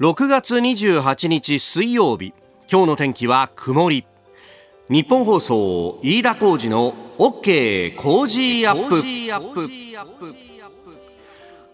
6月28日水曜日。今日の天気は曇り。日本放送飯田浩二の OK 工事アップ。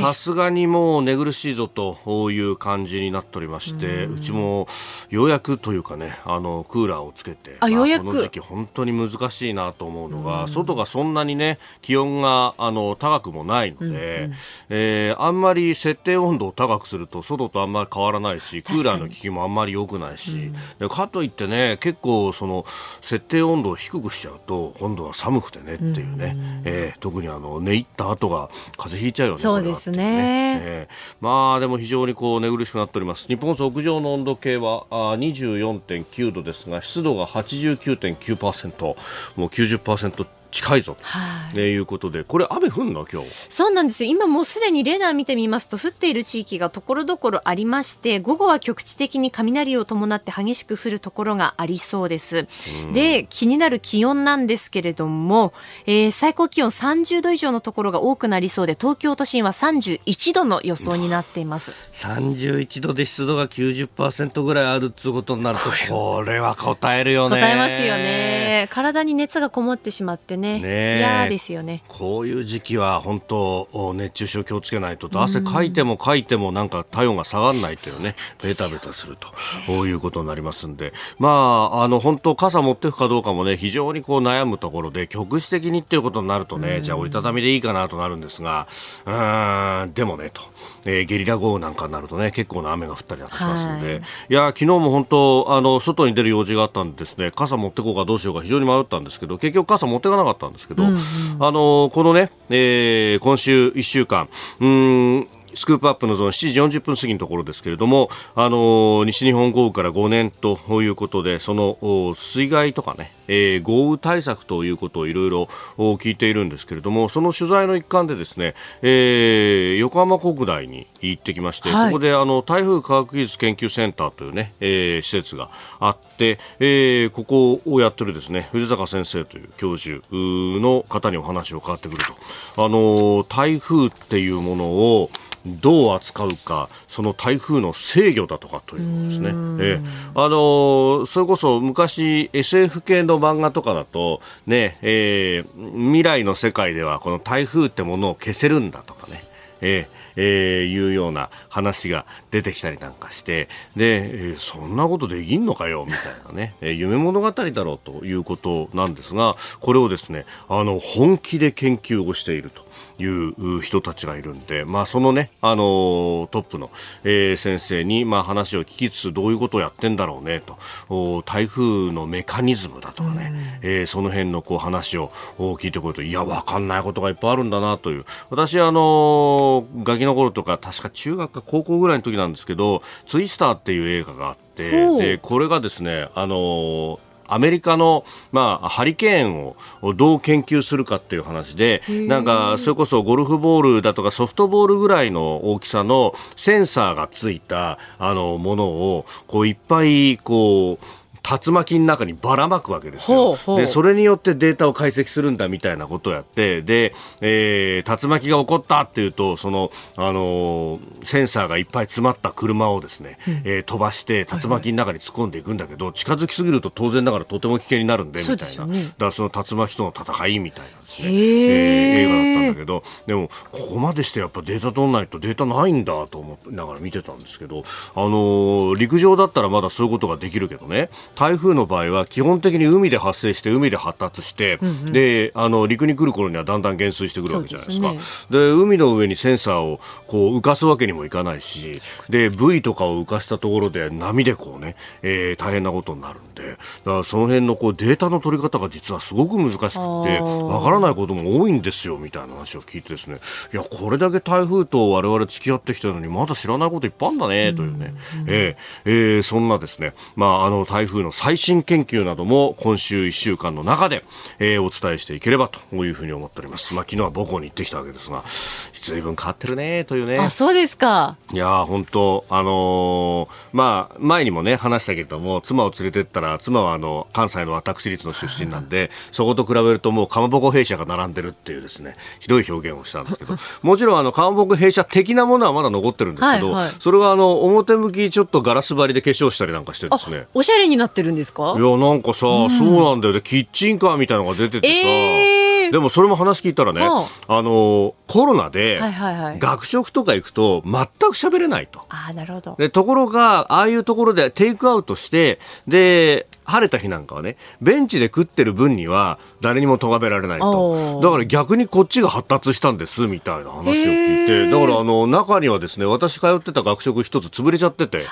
さすがにもう寝苦しいぞという感じになっておりましてうちもようやくというかねあのクーラーをつけてあ、ようやく。この時期本当に難しいなと思うのが外がそんなにね気温があの高くもないので、うんうん、えー、あんまり設定温度を高くすると外とあんまり変わらないしクーラーの効きもあんまり良くないし、うん、かといってね結構その設定温度を低くしちゃうと今度は寒くてねっていうね、うん。うん、えー、特にあの寝入った後が風邪ひいちゃうよね。ですね。えー、まあでも非常にこう寝苦しくなっております。日本屋上の温度計はあ24.9度ですが湿度が89.9%もう90%近いぞ。と、はい、いうことで。これ雨降んの？今日。そうなんですよ。今もうすでにレーダー見てみますと降っている地域がところどころありまして午後は局地的に雷を伴って激しく降るところがありそうです、で気になる気温なんですけれども、えー、最高気温30度以上のところが多くなりそうで東京都心は31度の予想になっています。31度で湿度が90%ぐらいあるっつうことになると これは答えるよね。答えますよね。体に熱がこもってしまってね。ね。嫌ですよね。こういう時期は本当熱中症気をつけないと汗かいてもかいてもなんか体温が下がらないというねベタベタするとこういうことになりますんで。まああの本当傘持っていくかどうかもね非常にこう悩むところで局地的にっていうことになるとねじゃあ折りたたみでいいかなとなるんですがうんでもねと、えー、ゲリラ豪雨なんかになるとね結構な雨が降ったりなんかしますので、はい、いや昨日も本当あの外に出る用事があったんでですね。傘持ってこうかどうしようか非常に迷ったんですけど結局傘持っていかなかったんですけど、うんうん、あのこのね、えー、今週1週間うんスクープアップのゾーン7時40分過ぎのところですけれども、あの西日本豪雨から5年ということで、その水害とかね、えー、豪雨対策ということをいろいろ聞いているんですけれども、その取材の一環でですね、えー、横浜国大に行ってきまして、はい、ここであの台風科学技術研究センターというね、えー、施設があって、えー、ここをやってるですね、藤坂先生という教授の方にお話を伺ってくると、あの台風っていうものをどう扱うかその台風の制御だとかというですね。えあのそれこそ昔 SF 系の漫画とかだとね、えー、未来の世界ではこの台風ってものを消せるんだとかね。えーえー、いうような話が出てきたりなんかしてで、えー、そんなことできんのかよみたいなね、えー、夢物語だろうということなんですがこれをですねあの本気で研究をしているという人たちがいるんで、まあ、そのね、あのトップの、えー、先生に、まあ、話を聞きつつどういうことをやってんだろうねと。台風のメカニズムだとかね、うん、えー、その辺のこう話を聞いてくるといや分かんないことがいっぱいあるんだなという。私あのガキの頃とか確か中学か高校ぐらいの時なんですけどツイスターっていう映画があってでこれがですねあのアメリカの、まあ、ハリケーンをどう研究するかっていう話でなんかそれこそゴルフボールだとかソフトボールぐらいの大きさのセンサーがついたあのものをこういっぱいこう竜巻の中にばらまくわけですよ。でそれによってデータを解析するんだみたいなことをやってで、えー、竜巻が起こったっていうとその、あのー、センサーがいっぱい詰まった車をですね、うん、えー、飛ばして竜巻の中に突っ込んでいくんだけど、はいはい、近づきすぎると当然ながらとても危険になるんでみたいな、ね、だからその竜巻との戦いみたいなですね、えー、映画だったんだけどでもここまでしてやっぱデータ取らないとデータないんだと思いながら見てたんですけど、あのー、陸上だったらまだそういうことができるけどね。台風の場合は基本的に海で発生して海で発達して、うんうん、であの陸に来る頃にはだんだん減衰してくるわけじゃないですか。で、ね、海の上にセンサーをこう浮かすわけにもいかないしでブイとかを浮かしたところで波でこうね、えー、大変なことになるんで。だからその辺のこうデータの取り方が実はすごく難しくてわからないことも多いんですよみたいな話を聞いてですね。いやこれだけ台風と我々付き合ってきたのにまだ知らないこといっぱいあるんだねというね、うんうん、えー、えー、そんなですね、まあ、あの台風の最新研究なども今週1週間の中で、えー、お伝えしていければというふうに思っております。まあ、昨日は母校に行ってきたわけですが、随分変わってるねというね。あそうですか。いや本当あのー、まあ前にもね話したけども妻を連れてったら妻はあの関西の私立の出身なんでそこと比べるともうかまぼこ弊社が並んでるっていうですねひどい表現をしたんですけど。もちろんあのかまぼこ弊社的なものはまだ残ってるんですけど、はいはい、それがあの表向きちょっとガラス張りで化粧したりなんかしてですね。おしゃれになってるんですか？いやなんかさ、うん、そうなんだよでキッチンカーみたいなのが出ててさ、えーでもそれも話聞いたらね、あのコロナで学食とか行くと全く喋れないと。あなるほど。でところがああいうところでテイクアウトしてで晴れた日なんかはねベンチで食ってる分には誰にも咎められないと。だから逆にこっちが発達したんですみたいな話を聞いて。だからあの中にはですね私通ってた学食一つ潰れちゃってて。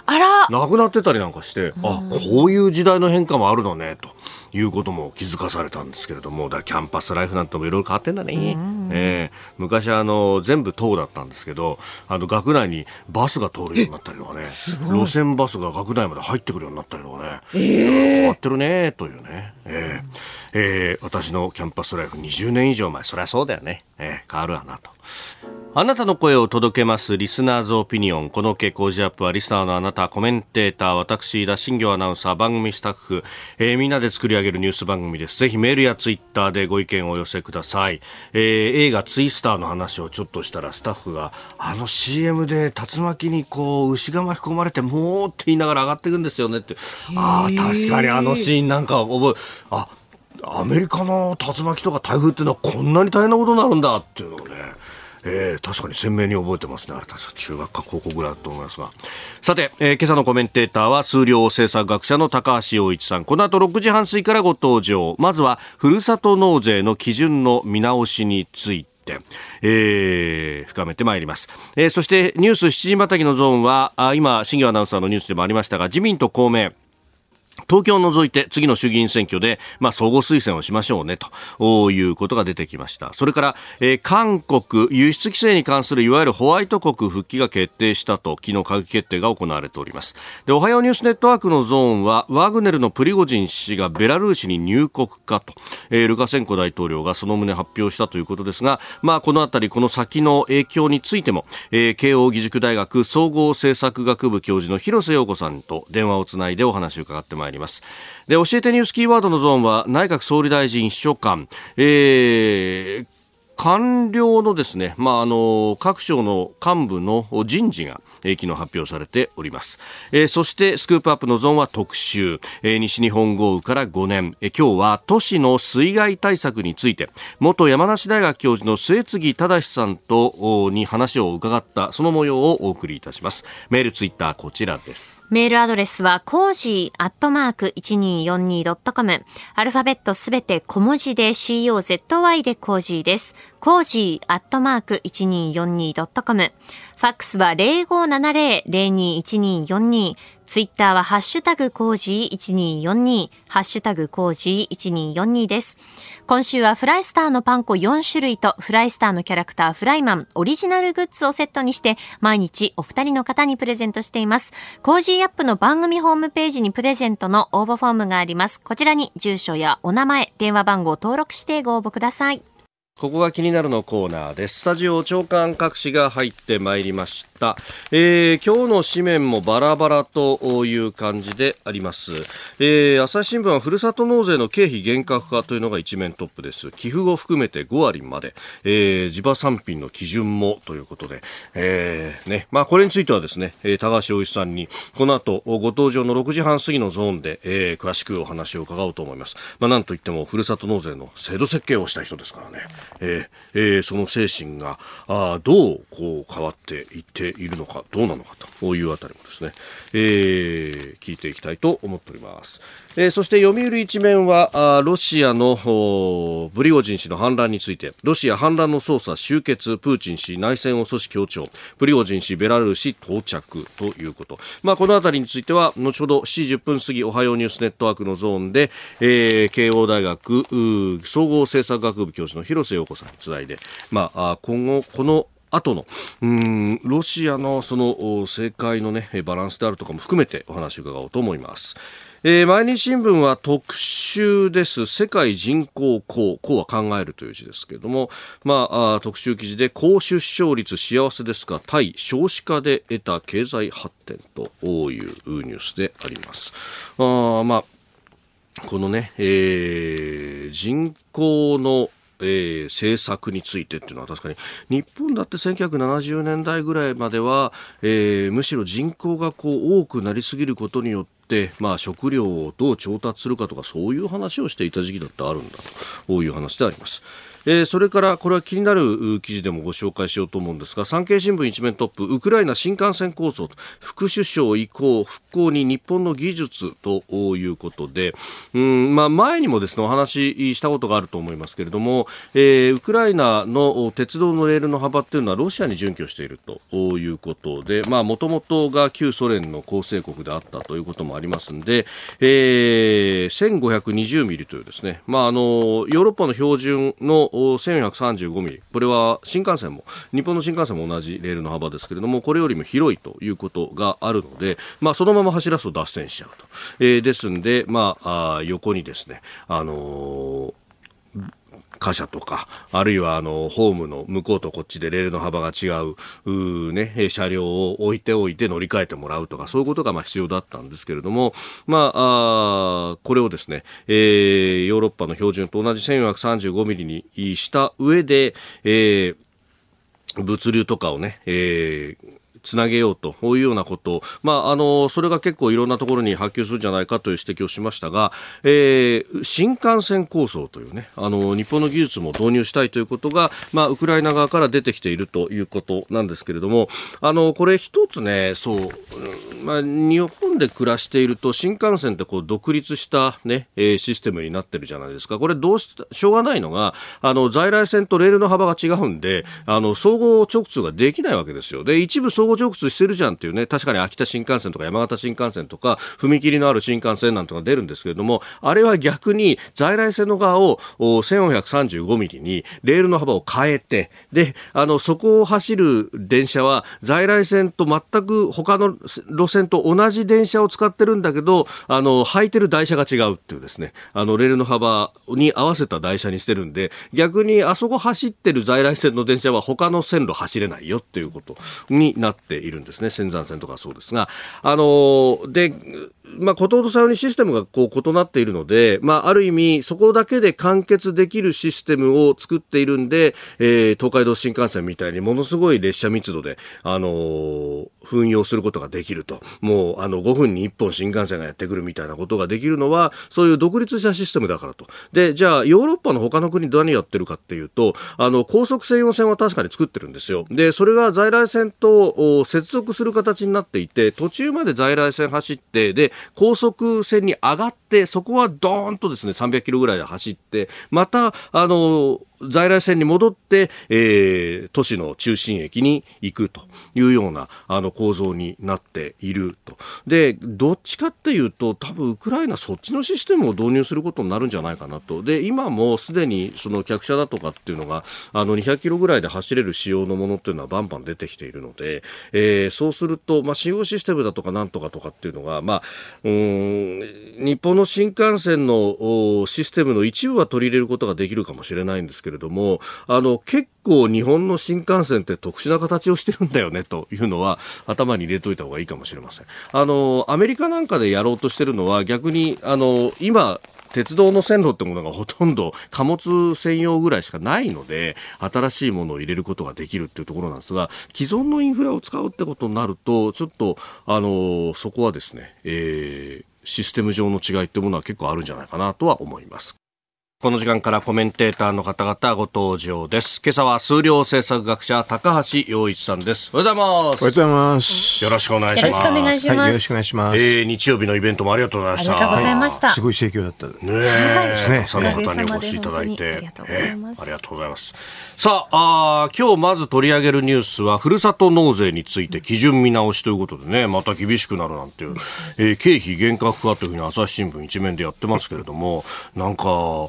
なくなってたりなんかして、あこういう時代の変化もあるのねと。いうことも気づかされたんですけれどもだキャンパスライフなんてもいろいろ変わってんだね、えー、昔あの全部塔だったんですけどあの学内にバスが通るようになったりとかね。路線バスが学内まで入ってくるようになったりとかね、えー、変わってるねというね、えーえー、私のキャンパスライフ20年以上前。そりゃそうだよね、えー、変わるわなと。あなたの声を届けますリスナーズオピニオン。この傾向ジアップはリスナーのあなた、コメンテーター、私、田新行アナウンサー、番組スタッフ、えー、みんなで作り上げるニュース番組です。ぜひメールやツイッターでご意見をお寄せください。えー、映画ツイスターの話をちょっとしたらスタッフが、あの CM で竜巻にこう、牛が巻き込まれて、もうって言いながら上がっていくんですよねって。ああ、確かにあのシーンなんか覚え、あ、アメリカの竜巻とか台風っていうのはこんなに大変なことになるんだっていうのをね、えー、確かに鮮明に覚えてますね。あれ確か中学か高校ぐらいだと思いますが。さて、えー、今朝のコメンテーターは数量政策学者の高橋洋一さん。この後6時半過ぎからご登場。まずは、ふるさと納税の基準の見直しについて。えー、深めてまいります、えー、そしてニュース7時またぎのゾーンはあ今新業アナウンサーのニュースでもありましたが自民と公明東京を除いて次の衆議院選挙で、まあ、相互推薦をしましょうねということが出てきました。それから、えー、韓国輸出規制に関するいわゆるホワイト国復帰が決定したと昨日閣議決定が行われております。で、おはようニュースネットワークのゾーンはワグネルのプリゴジン氏がベラルーシに入国かと、えー、ルカセンコ大統領がその旨発表したということですが、まあ、このあたりこの先の影響についても、えー、慶應義塾大学総合政策学部教授の広瀬陽子さんと電話をつないでお話を伺ってまいります。ます。で教えてニュースキーワードのゾーンは内閣総理大臣秘書官、えー官僚のですね、まあ、あの各省の幹部の人事が、えー、昨日発表されております、えー、そしてスクープアップのゾーンは特集、えー、西日本豪雨から5年、えー、今日は都市の水害対策について。元山梨大学教授の末次忠司さんに話を伺った。その模様をお送りいたします。メールツイッターこちらです。メールアドレスは、コージーアットマーク 1242.com。アルファベットすべて小文字で COZY でコージーです。コージーアットマーク 1242.com。ファックスは0570-021242。ツイッターはハッシュタグコージー1242。ハッシュタグコージー1242です。今週はフライスターのパン粉4種類とフライスターのキャラクターフライマンオリジナルグッズをセットにして毎日お二人の方にプレゼントしています。コージーアップの番組ホームページにプレゼントの応募フォームがあります。こちらに住所やお名前、電話番号を登録してご応募ください。ここが気になるのコーナーです。スタジオ長官各紙が入ってまいりました。えー、今日の紙面もバラバラという感じであります。えー、朝日新聞はふるさと納税の経費厳格化というのが一面トップです。寄付後含めて5割まで、えー、地場産品の基準もということで、えー、ね、まあこれについてはですね、高橋洋一さんにこの後ご登場の6時半過ぎのゾーンで、えー、詳しくお話を伺おうと思います。まあなんといってもふるさと納税の制度設計をした人ですからね。えーえー、その精神があどうこう変わっていっているのかどうなのかというあたりもですね、えー、聞いていきたいと思っております。えー、そして読売一面はあロシアのブリゴジン氏の反乱についてロシア反乱の捜査終結プーチン氏内戦を阻止強調プリゴジン氏ベラルーシ到着ということ、まあ、このあたりについては後ほど7時10分過ぎおはようニュースネットワークのゾーンで、えー、慶応大学総合政策学部教授の広瀬陽子さんにつないで、まあ、今後この後のうんロシアのその政界の、ね、バランスであるとかも含めてお話を伺おうと思います。えー、毎日新聞は特集です。世界人口高。高は考えるという字ですけれども、まあ、あ特集記事で高出生率幸せですが、対少子化で得た経済発展というニュースであります。あまあ、このね、えー、人口のえー、政策についてっていうのは確かに日本だって1970年代ぐらいまでは、えー、むしろ人口がこう多くなりすぎることによって、まあ、食料をどう調達するかとかそういう話をしていた時期だってあるんだという話であります。えー、それからこれは気になる記事でもご紹介しようと思うんですが産経新聞一面トップウクライナ新幹線構想副首相移行復興に日本の技術ということでうん、まあ、前にもですねお話ししたことがあると思いますけれども、えー、ウクライナの鉄道のレールの幅っていうのはロシアに準拠しているということでもともとが旧ソ連の構成国であったということもありますので、えー、1520ミリというですね、まあ、あのヨーロッパの標準の1435ミリ。これは新幹線も日本の新幹線も同じレールの幅ですけれどもこれよりも広いということがあるので、まあ、そのまま走らすと脱線しちゃうと、えー、ですんで、まあ、あ横にですね、あのー貨車とか、あるいはあの、ホームの向こうとこっちでレールの幅が違う、うね、車両を置いておいて乗り換えてもらうとか、そういうことがまあ必要だったんですけれども、まあ、あこれをですね、えー、ヨーロッパの標準と同じ1435ミリにした上で、えー物流とかをね、えー、つなげようというようなこと、まあ、あのそれが結構いろんなところに波及するんじゃないかという指摘をしましたが、えー、新幹線構想というねあの日本の技術も導入したいということが、まあ、ウクライナ側から出てきているということなんですけれどもあのこれ一つねそう、まあ、日本で暮らしていると新幹線ってこう独立したね、えー、システムになってるじゃないですか。これどうししょうがないのがあの在来線とレールの幅が違うんであの総合直通ができないわけですよ。で一部総合合直通してるじゃんっていうね、確かに秋田新幹線とか山形新幹線とか、踏切のある新幹線なんとか出るんですけれども、あれは逆に在来線の側を1435ミリにレールの幅を変えて、で、あの、そこを走る電車は在来線と全く他の路線と同じ電車を使ってるんだけど、あの、履いてる台車が違うっていうですね、あの、レールの幅に合わせた台車にしてるんで、逆にあそこ走ってる在来線の電車は他の線路走れないよっていうことになってているんですね。仙山線とかそうですが。あの、で、まあ、こととさようにシステムがこう異なっているので、まあ、ある意味、そこだけで完結できるシステムを作っているんで、えー、東海道新幹線みたいにものすごい列車密度で、あのー、運用することができると。もう、あの、5分に1本新幹線がやってくるみたいなことができるのは、そういう独立したシステムだからと。で、じゃあ、ヨーロッパの他の国何やってるかっていうと、あの、高速専用線は確かに作ってるんですよ。で、それが在来線と接続する形になっていて、途中まで在来線走って、で、高速線に上がって、そこはドーンとですね、300キロぐらいで走って、また、あの、在来線に戻って、えー、都市の中心駅に行くというようなあの構造になっていると。で、どっちかっていうと、多分ウクライナそっちのシステムを導入することになるんじゃないかなと。で、今もすでにその客車だとかっていうのが、あの200キロぐらいで走れる仕様のものっていうのはバンバン出てきているので、えー、そうすると、まあ、使用システムだとかなんとかとかっていうのが、まあ、うん、日本の新幹線のシステムの一部は取り入れることができるかもしれないんですけどけれども、あの、結構日本の新幹線って特殊な形をしてるんだよねというのは頭に入れといた方がいいかもしれません。あの、アメリカなんかでやろうとしてるのは逆に、あの、今、鉄道の線路ってものがほとんど貨物専用ぐらいしかないので、新しいものを入れることができるっていうところなんですが、既存のインフラを使うってことになると、ちょっと、あの、そこはですね、えー、システム上の違いってものは結構あるんじゃないかなとは思います。この時間からコメンテーターの方々ご登場です。今朝は数量政策学者高橋洋一さんです。おはようございます。おはようございます。よろしくお願いします。よろしくお願いします。はい、よろしくお願いします。えー、日曜日のイベントもありがとうございました。ありがとうございました。はい、すごい盛況だった。ねえ、ね、たくさんの方にお越しいただいて、ありがとうございます。ありがとうございます。さあ、あ今日まず取り上げるニュースは、ふるさと納税について基準見直しということでね、また厳しくなるなんていう、えー、経費厳格化というふうに朝日新聞一面でやってますけれども、なんか、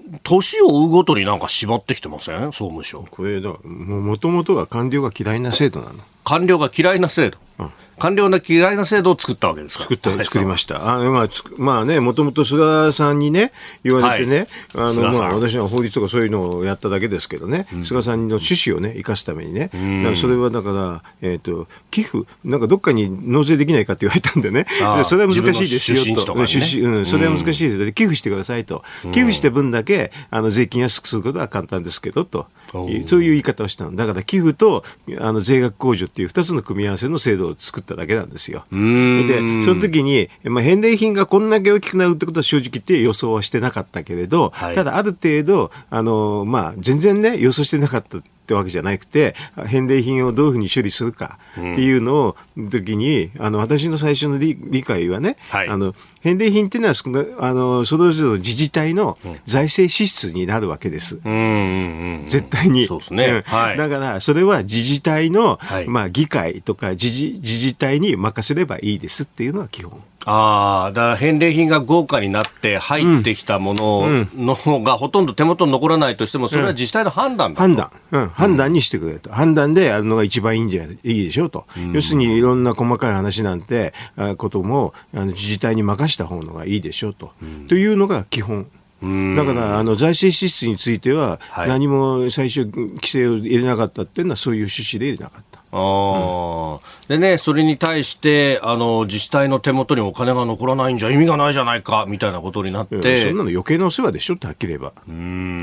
年を追うごとになんか縛ってきてません？総務省。これだ、もともとが官僚が嫌いな制度なの。官僚が嫌いな制度。官僚の嫌いな制度を作ったわけですか作った作りました。あまあ、まあね、もともと菅さんにね、言われてね、はい、あの、まあ、私は法律とかそういうのをやっただけですけどね、うん、菅さんの趣旨をね、生かすためにね、うん、だからそれはだから、えっ、ー、と、寄付、なんかどっかに納税できないかって言われたんでね、それは難しいですよと、ね、うん、それは難しいですよ、寄付してくださいと、寄付して分だけ、あの、税金安くすることは簡単ですけど、と。そういう言い方をしたの。だから寄付とあの税額控除っていう2つの組み合わせの制度を作っただけなんですよ。で、その時に、まあ、返礼品がこんだけ大きくなるってことは正直言って予想はしてなかったけれど、はい、ただある程度、あの、まあ、全然ね、予想してなかったってわけじゃなくて、返礼品をどういうふうに処理するかっていうのを、時に、あの、私の最初の理理解はね、はい、あの、返礼品っていうのは、あの、それぞれの自治体の財政支出になるわけです。うん、絶対に。そうですね。はい、だから、それは自治体の、はい、まあ、議会とか自治自治体に任せればいいですっていうのが基本。ああ、だから返礼品が豪華になって入ってきたものの方がほとんど手元に残らないとしても、それは自治体の判断だ、うん、判断、うん、判断にしてくれと、判断でやるのが一番いいんじゃいいでしょうと、要するにいろんな細かい話なんてこともあの自治体に任した方のがいいでしょうと、というのが基本。だからあの財政支出については、何も最初、規制を入れなかったっていうのは、そういう趣旨で入れなかった。あでね、それに対してあの自治体の手元にお金が残らないんじゃ意味がないじゃないかみたいなことになって、そんなの余計なお世話でしょってはっきり言えば。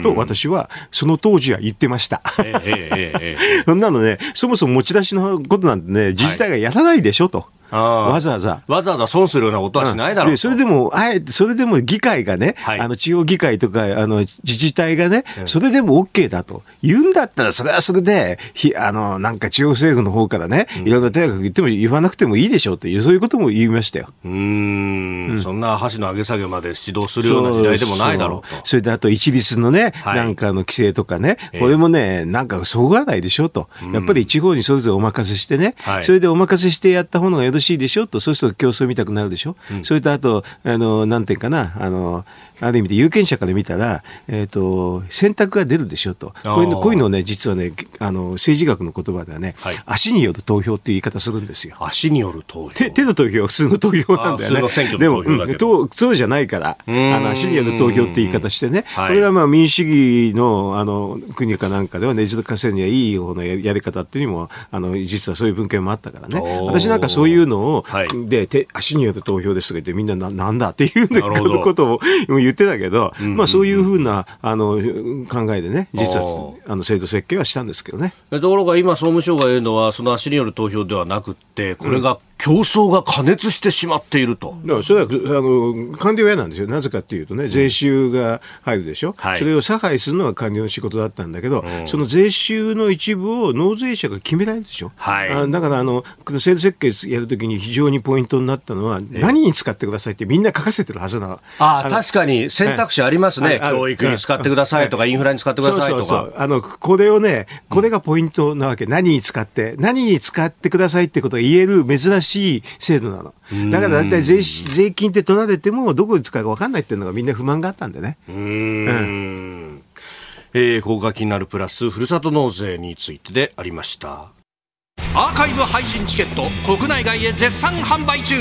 と私はその当時は言ってました。ええええ、そんなのね、そもそも持ち出しのことなんてね、自治体がやらないでしょと。はいわざわざ。わざわざ損するようなことはしないだろう、うん、それでも、あえて、それでも議会がね、はい、あの、地方議会とか、あの、自治体がね、それでも OK だと。言うんだったら、それはそれで、ひあの、なんか地方政府の方からね、いろんな手が言っても言わなくてもいいでしょうっていう、そういうことも言いましたよ。うん、ん、そんな箸の上げ下げまで指導するような時代でもないだろうと。それであと、一律のね、はい、なんかの規制とかね、これもね、なんかそぐわないでしょと。やっぱり地方にそれぞれお任せしてね、それでお任せしてやった方がよろしいでしょ？と。そうすると競争見たくなるでしょ、うん、それとあと、あの、なんていうかな、あの、ある意味で有権者から見たら、えっ、ー、と、選択が出るでしょと。こういうのこういうのね、実はね、あの、政治学の言葉ではね、はい、足による投票っていう言い方するんですよ。足による投票。手手の投票は普通の投票なんだよね。でも、うん、そうじゃないから、あの、足による投票って言い方してね、これがまあ民主主義の、あの、国かなんかではねじるかせるにはいい方のやり方っていうにも、あの、実はそういう文献もあったからね。私なんかそういうのを、はい、で、手、足による投票ですとか言ってみんなななんだっていうことを言ってたけど、まあそういうふうな、あの、考えでね、実は、あの、制度設計はしたんですけどね。ところが今、総務省が言うのは、その足による投票ではなくて、これが競争が過熱してしまっていると。だからそれはあの官僚嫌なんですよ、なぜかっていうとね、税収が入るでしょ、はい、それを差配するのが官僚の仕事だったんだけど、うん、その税収の一部を納税者が決められるでしょ、はい、あだからあの、制度設計やるときに非常にポイントになったのは、何に使ってくださいってみんな書かせてるはずなああ確かに選択肢ありますね、教育に使ってくださいとか、インフラに使ってくださいとか。そうそうそう。あのこれをね、これがポイントなわけ、何に使って、何に使ってくださいってことが言える珍しい制度なの。だから大体税税金って取られても、どこで使うか分かんないっていうのがみんな不満があったんでね。うん。えー、ここが気になるプラス、ふるさと納税についてでありました。アーカイブ配信チケット、国内外へ絶賛販売中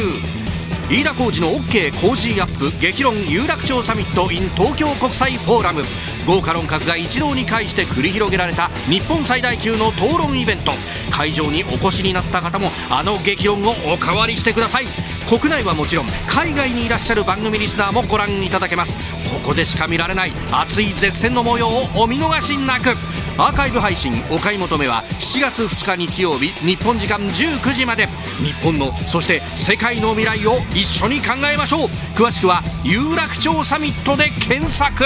飯田浩司の OK コージーアップ激論有楽町サミット in 東京国際フォーラム豪華論客が一堂に会して繰り広げられた日本最大級の討論イベント。会場にお越しになった方もあの激論をおかわりしてください。国内はもちろん海外にいらっしゃる番組リスナーもご覧いただけます。ここでしか見られない熱い絶戦の模様をお見逃しなく。アーカイブ配信お買い求めは7月2日日曜日日本時間19時まで。日本のそして世界の未来を一緒に考えましょう。詳しくは有楽町サミットで検索。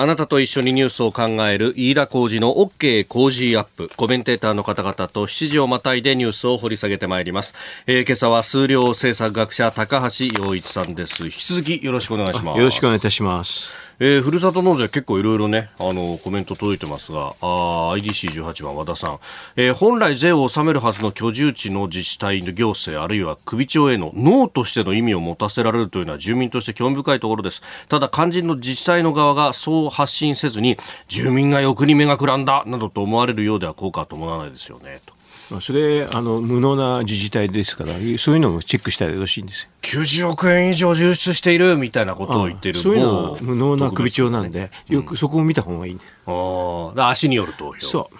あなたと一緒にニュースを考える飯田浩二の OK 工事アップ。コメンテーターの方々と7時をまたいでニュースを掘り下げてまいります。えー、今朝は数量政策学者高橋洋一さんです。引き続きよろしくお願いします。よろしくお願いいたします。えー、ふるさと納税結構いろいろね、あの、コメント届いてますが、IDC18 番和田さん、えー、本来税を納めるはずの居住地の自治体の行政あるいは首長へのノーとしての意味を持たせられるというのは住民として興味深いところです。ただ肝心の自治体の側がそう発信せずに、住民が欲に目がくらんだなどと思われるようでは効果は伴わないですよね、と。それあの無能な自治体ですからそういうのもチェックしたらよろしいんですよ。90億円以上流出しているみたいなことを言ってるそういうのは無能な首長なんで、よくそこを見た方がいい、ああ足による投票。そう。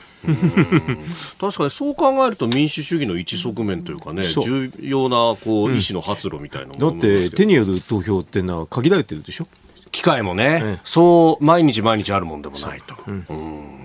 確かにそう考えると民主主義の一側面というかね、重要なこう意思の発露みたいなもの、だって手による投票っていうのは限られてるでしょ？機会もね、ええ、そう毎日毎日あるもんでもないと。うん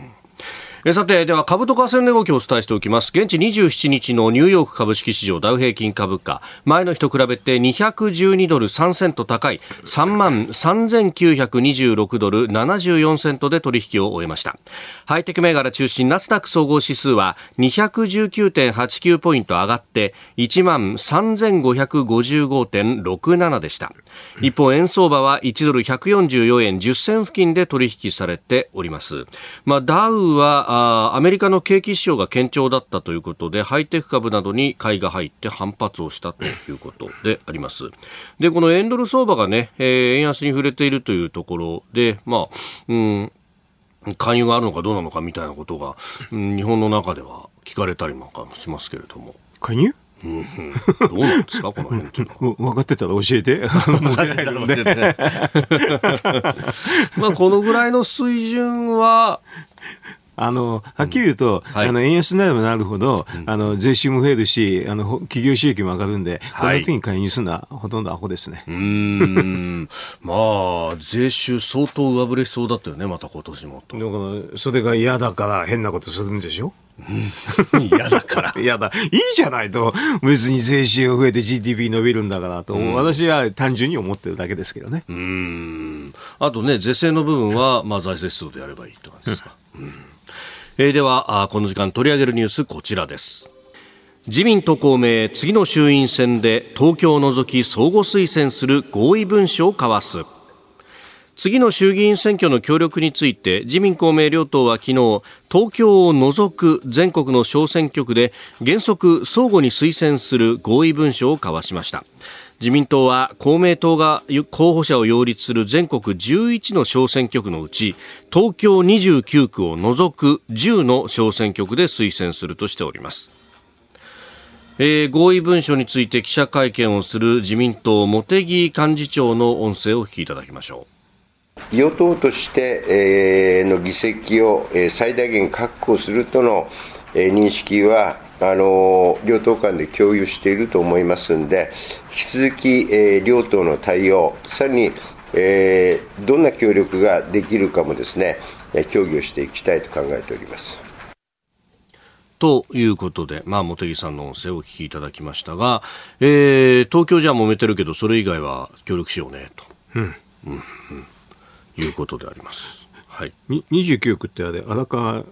えさて、では株と為替の動きをお伝えしておきます。現地27日のニューヨーク株式市場ダウ平均株価、前の日と比べて212ドル3セント高い3万3926ドル74セントで取引を終えました。ハイテク銘柄中心ナスダック総合指数は219.89ポイント上がって1万3555.67でした。一方、円相場は1ドル144円10銭付近で取引されております。まあ、ダウはあアメリカの景気指標が堅調だったということでハイテク株などに買いが入って反発をしたということであります。で、この円ドル相場がね、えー、円安に触れているというところで、まあ、うん、勧誘があるのかどうなのかみたいなことが、うん、日本の中では聞かれたりなんかもしますけれども。勧誘？うん、どうなんですか、この辺っていうのは。分かってたら教えて。分かってたら教えて。まあ、このぐらいの水準は、あの、はっきり言うと、うんはい、あの、円安になればなるほど、うん、あの、税収も増えるし、あの、企業収益も上がるんで、この時に介入するのはほとんどアホですね。うん。まあ、税収相当上振れしそうだったよね、また今年もと。だから、それが嫌だから変なことするんでしょ？嫌だから。嫌だ。いいじゃないと。別に税収が増えて GDP 伸びるんだからと、うん、私は単純に思ってるだけですけどね。うん。あとね、税制の部分は、まあ財政出動でやればいいって感じですか。うんえー、ではこの時間取り上げるニュースこちらです。自民と公明次の衆院選で東京を除き相互推薦する合意文書を交わす。次の衆議院選挙の協力について自民公明両党は昨日東京を除く全国の小選挙区で原則相互に推薦する合意文書を交わしました。自民党は公明党が候補者を擁立する全国11の小選挙区のうち東京29区を除く10の小選挙区で推薦するとしております、えー、合意文書について記者会見をする自民党茂木幹事長の音声をお聞きいただきましょう。与党として、えー、の議席を、えー、最大限確保するとの、えー、認識はあの両党間で共有していると思いますので、引き続き、えー、両党の対応、さらに、えー、どんな協力ができるかもですね、協議をしていきたいと考えております。ということで、まあ、茂木さんの音声をお聞きいただきましたが、えー、東京じゃ揉めてるけど、それ以外は協力しようね、と。うん。うん、うん。いうことであります。はい。29区ってあれ、荒川で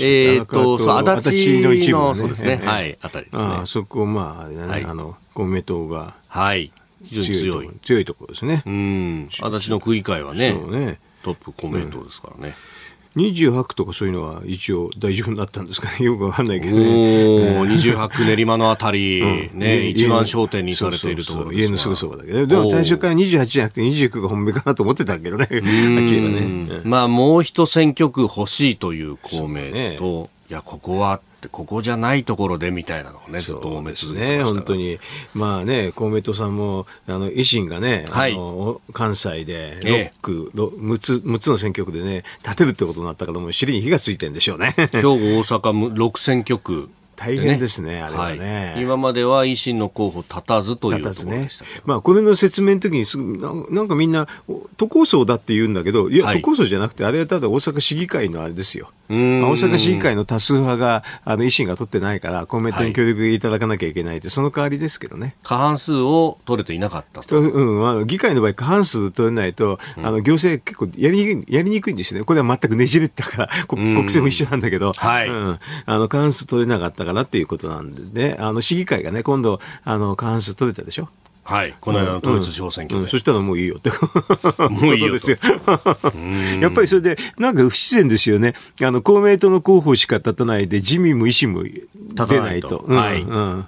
えっと、そう、足立の一部、ね、そうですね。はい、あたりですね。あそこ、まあ、ね、はい、あの、公明党が。はい。非常に強い。強いところですね。うん。足立の区議会はね、ねトップ公明党ですからね。28区とかそういうのは一応大丈夫になったんですかね、よくわかんないけどね。28区練馬のあたり、ね、一番焦点にされているところ家のすぐそばだけど、でも最初から28じゃなくて29が本命かなと思ってたけどね、ね。まあもう一選挙区欲しいという公明と、いや、ここはってここじゃないところでみたいなのをね、ずっと揉め続けね、本当に。まあね、公明党さんも、あの、維新がね、はい、あの、関西で6区、ええ、6, つ、6つの選挙区でね、立てるってことになったから、もう尻に火がついてるんでしょうね。兵庫、大阪6選挙区。大変ですね、ねあれはね、はい、今までは維新の候補立たずというところでしたね。まあ、これの説明の時にすぐなんかみんな、都構想だって言うんだけど、いや、はい、都構想じゃなくて、あれはただ大阪市議会のあれですよ。大阪市議会の多数派があの維新が取ってないから、公明党に協力いただかなきゃいけないって、その代わりですけどね。過半数を取れていなかったと。うん。まあ、議会の場合、過半数取れないと、あの行政結構やりにくいやりにくいんですよね。これは全くねじれてたから、国政も一緒なんだけど、はい。うん、あの過半数取れなかったからっていうことなんでね、あの市議会がね、今度、あの過半数取れたでしょ。はい。この間の統一地方選挙で。うんそしたらもういいよって。もういいよですよ。やっぱりそれで、なんか不自然ですよね。あの、公明党の候補しか立たないで、自民も維新も出ないと。立たないとうんうん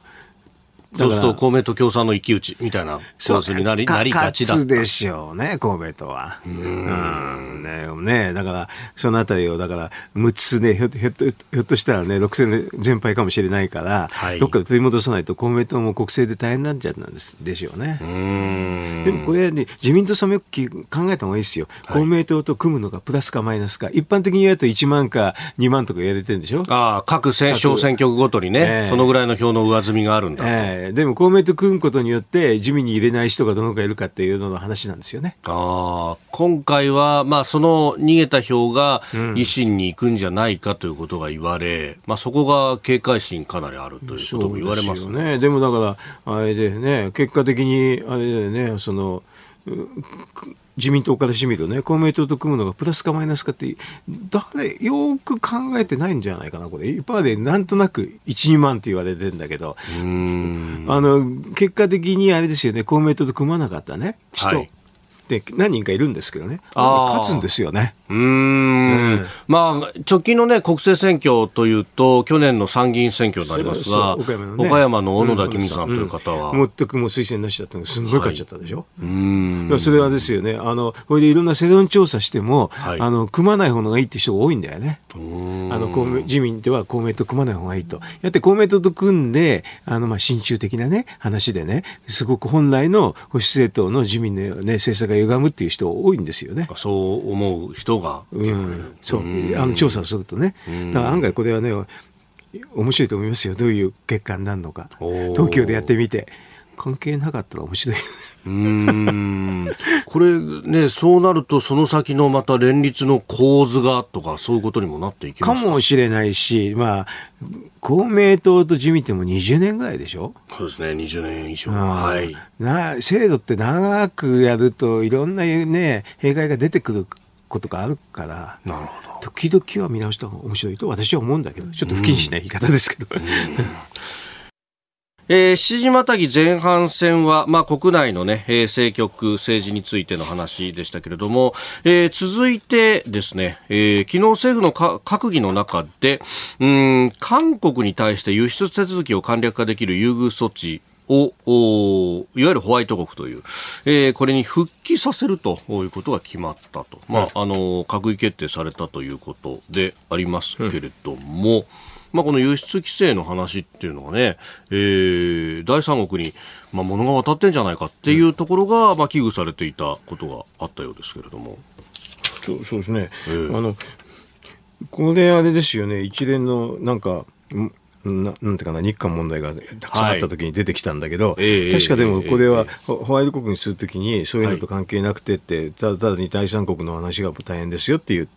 そうすると公明党共産の一騎打ちみたいな構図になりなりがちだでしょうね、公明党は。うん。ねねだから、そのあたりを、だから、6つね、ひょひょっとひょっとしたらね、6戦で全敗かもしれないから、はいどっかで取り戻さないと、公明党も国政で大変なんじゃなんですでしょうね。うんでもこれね、自民党さんもよくき考えた方がいいですよ。公明党と組むのがプラスかマイナスか。一般的に言うと1万か2万とか言われてるんでしょ？ああ、各選小選挙区ごとにね、ええそのぐらいの票の上積みがあるんだ。ええでも公明党組むことによって自民に入れない人がどのくらいいるかっていうのの話なんですよね。ああ、今回は、まあ、その逃げた票が維新に行くんじゃないかということが言われ、まあ、そこが警戒心かなりあるということも言われますそうですよね。でもだから、あれでね、結果的に、あれだよね、その、自民党からしてみるとね、公明党と組むのがプラスかマイナスかって、誰、よーく考えてないんじゃないかな、これ。一般でなんとなく1、2万って言われてんだけど、うん。あの、結果的にあれですよね、公明党と組まなかったね、人。はいで何人かいるんですけどね、勝つんですよね。うーん。まあ、直近のね、国政選挙というと、去年の参議院選挙になりますが、岡山のの小野田公美さんという方は、うん。全くもう推薦なしだったのがすんごい勝っちゃったでしょ、うーん。だからそれはですよね、あの、これでいろんな世論調査しても、はい。あの、組まない方がいいって人が多いんだよね。あの、公明、自民では公明党組まない方がいいと。やって公明党と組んで、あの、まあ、親中的なね、話でね、すごく本来の保守政党の自民のね、政策が歪むっていう人多いんですよね。そう思う人が、うん、そう、あの、調査をするとね。だから案外これはね、面白いと思いますよ。どういう結果になるのか。東京でやってみて。関係なかったら面白い。うーんこれね、そうなると、その先のまた連立の構図がとか、そういうことにもなっていきかますか？もしれないし、まあ、公明党と自民ってもう20年ぐらいでしょ？そうですね、20年以上。うんはい。な制度って長くやるといろんなね、弊害が出てくることがあるから、なるほど。時々は見直した方が面白いと私は思うんだけど、ちょっと不謹慎な言い方ですけど。えー、七時またぎ前半戦は、まあ、国内のね、えー政局、政治についての話でしたけれども、えー続いてですね、えー昨日政府のか閣議の中で、うーん、韓国に対して輸出手続きを簡略化できる優遇措置を、おいわゆるホワイト国という、えーこれに復帰させるということが決まったと。まあ、あの、閣議決定されたということでありますけれども、まあ、この輸出規制の話っていうのがね、えー第三国に、まあ、物が渡ってんじゃないかっていうところが、まあ、危惧されていたことがあったようですけれども。そうそうですね。ええ。あの、これあれですよね、一連のなんか、んななんていうかな、日韓問題がたくさんあった時に出てきたんだけど、ええ確かでもええこれはえホホワイト国にするときにそういうのと関係なくてって、ただただに第三国の話が大変ですよっていう、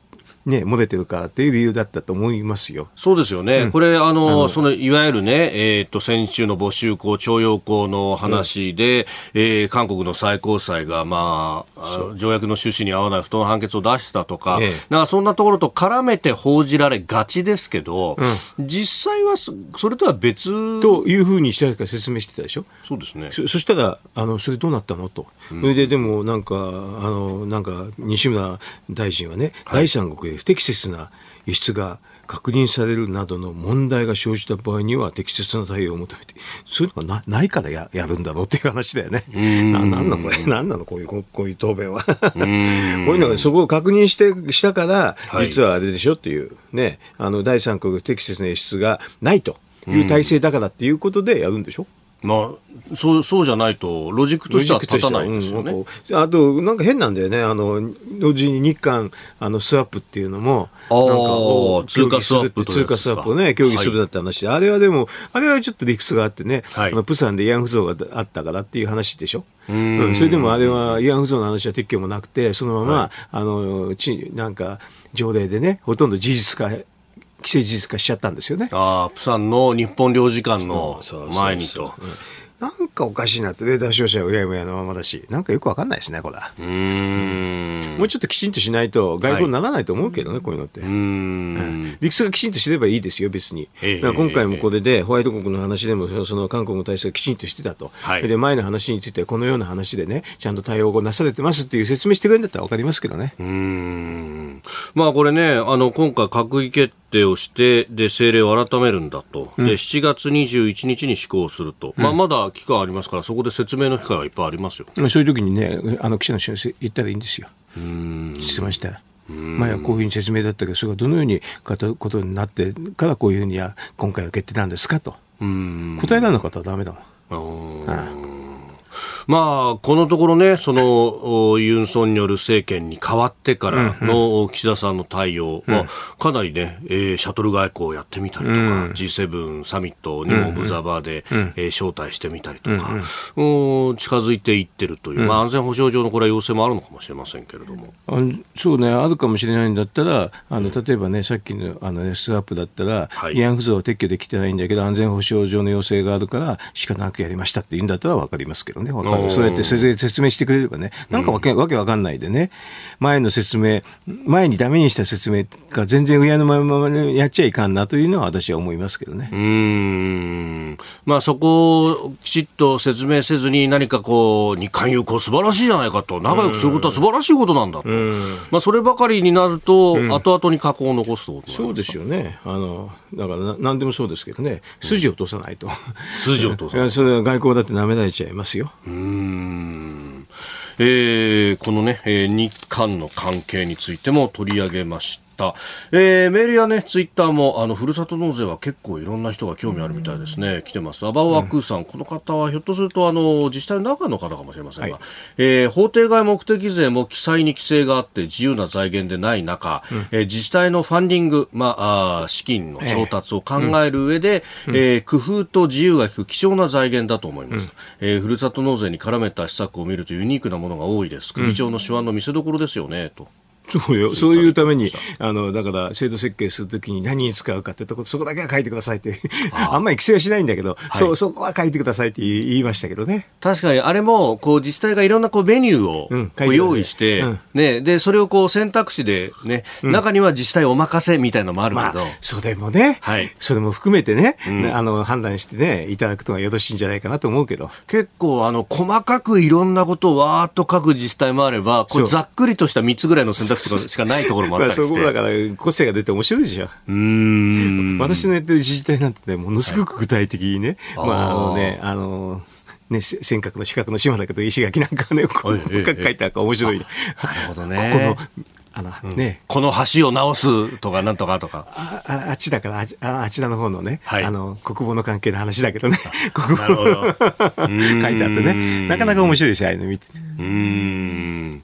ね、漏れてるからっていう理由だったと思いますよ。そうですよね。これ、あの、その、いわゆるね、えっ、と、先週の募集校、徴用工の話で、えー韓国の最高裁が、まあ、あ条約の趣旨に合わない不当な判決を出したとか、ええなんかそんなところと絡めて報じられがちですけど、実際はそ、それとは別というふうにしたから説明してたでしょ？そうですね。そそしたら、あの、それどうなったの？と。それで、でも、なんか、あの、なんか、西村大臣はね、第三国で不適切な輸出が確認されるなどの問題が生じた場合には適切な対応を求めて、そういうのがなないからややるんだろうっていう話だよね。ななんなのこれ、なんなのこういう、こういう答弁は。こういうのが、そこを確認して、したから、はい。実はあれでしょっていう、ね、あの、第三国不適切な輸出がないという体制だからっていうことでやるんでしょ？まあ、そう、そうじゃないと、ロジックとしては立たないんですよね。うんあと、なんか変なんだよね。あの、同時に日韓、あの、スワップっていうのも、なんかこう通貨スワップ通貨スワップをね、協議するだって話で、あれはでも、あれはちょっと理屈があってね、はいあの、プサンで慰安婦像があったからっていう話でしょ。うん、それでもあれは慰安婦像の話は撤去もなくて、そのまま、あの、ち、なんか、条例でね、ほとんど事実化、既成事実化しちゃったんですよね。ああ、プサンの日本領事館のそうそうそう前にと。なんかかおかしいなって、で、出し者はうやむやのままだし、なんかよくわかんないですね、これは。うん。もうちょっときちんとしないと、外交にならないと思うけどね、こういうのって。うん。理屈がきちんとしてればいいですよ、別に。ええだから今回もこれで、ホワイト国の話でも、その韓国の体制がきちんとしてたと。はい。で、前の話についてはこのような話でね、ちゃんと対応をなされてますっていう説明してくれるんだったらわかりますけどね。うん。まあこれね、あの今回、閣議決定をして、で政令を改めるんだと、で7月21日に施行すると、まあ、まだ期間ありますから、そこで説明の機会がいっぱいありますよ。そういう時にね、あの記者の先生言ったらいいんですよ。質問したら。前はこういうふうに説明だったけど、それがどのようにことになってからこういうふうには今回は決定なんですかと。うん答えられなかったらダメだもん。まあ、このところね、その、おユン・ソンニョル政権に変わってからの岸田さんの対応、まあ、かなりね、えーシャトル外交をやってみたりとか、G7 サミットにもオブザーバーで、えー招待してみたりとか、うん近づいていってるという、まあ、安全保障上のこれは要請もあるのかもしれませんけれども。そうね、あるかもしれないんだったら、あの例えばね、さっきのあの S アップだったら、はい。慰安婦像は撤去できてないんだけど、安全保障上の要請があるから、仕方なくやりましたって言うんだったら分かりますけどね、わかおー。るそうやって説明してくれればね、なんかわけ,、わけわかんないでね、前の説明、前にダメにした説明が全然上のままにやっちゃいかんなというのは私は思いますけどね。うーん。まあ、そこをきちっと説明せずに何かこう日韓友好素晴らしいじゃないかと。仲良くすることは素晴らしいことなんだと、まあ、そればかりになると、後々に過去を残すとことそうですよね。あの、だからな何でもそうですけどね、筋を通さないと。筋を通さない。いやそれは外交だって舐められちゃいますよ。うんえーこのね、えー日韓の関係についても取り上げました。えーメールやね、ツイッターも、あの、ふるさと納税は結構いろんな人が興味あるみたいですね。来てます。アバオアクーさん、この方はひょっとすると、あの、自治体の中の方かもしれませんが、はい。えー法定外目的税も記載に規制があって自由な財源でない中、えー自治体のファンディング、まあ、あー資金の調達を考える上で、えー工夫と自由が利く貴重な財源だと思います、えーふるさと納税に絡めた施策を見るとユニークなものが多いです。首長の手腕の見せ所ですよね、と。そうよ。そういうために、あの、だから、制度設計するときに何に使うかってとこ、そこだけは書いてくださいって。あ んまり規制はしないんだけど、そう、そこは書いてくださいって言いましたけどね。確かにあれもこう自治体がいろんなこうメニューをうんこう用意して、うん。ね、でそれをこう選択肢で、ね中には自治体お任せみたいなのもあるけど、まあ、それもね、はい。それも含めてね、あの、判断してね、いただくのがよろしいんじゃないかなと思うけど。結構あの細かくいろんなことをわーっと書く自治体もあればこうざっくりとした3つぐらいの選択肢しかないところもあっまあ、たりして。そこだから、個性が出て面白いでしょ。うーん。私のやってる自治体なんてね、ものすごく具体的にね、あーまあ、あのね、あの、ね、せ尖閣の四角の島だけど、石垣なんかね、こう、書いてあるから面白い。なるほどこね。この、あの、ね、この橋を直すとかなんとかとか。あああっちだからあちああちらの方のね、はい。あの国防の関係の話だけどね。国防 書いてあってね。なかなか面白いしああいうの見てて。うーん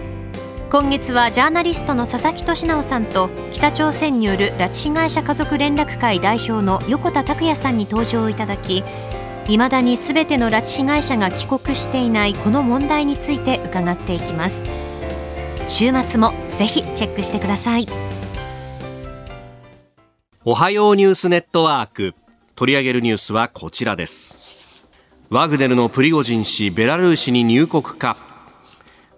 今月はジャーナリストの佐々木俊尚さんと北朝鮮による拉致被害者家族連絡会代表の横田拓也さんに登場いただきいまだにすべての拉致被害者が帰国していないこの問題について伺っていきます。週末もぜひチェックしてください。おはようニュースネットワーク。取り上げるニュースはこちらです。ワグネルのプリゴジン氏ベラルーシに入国か。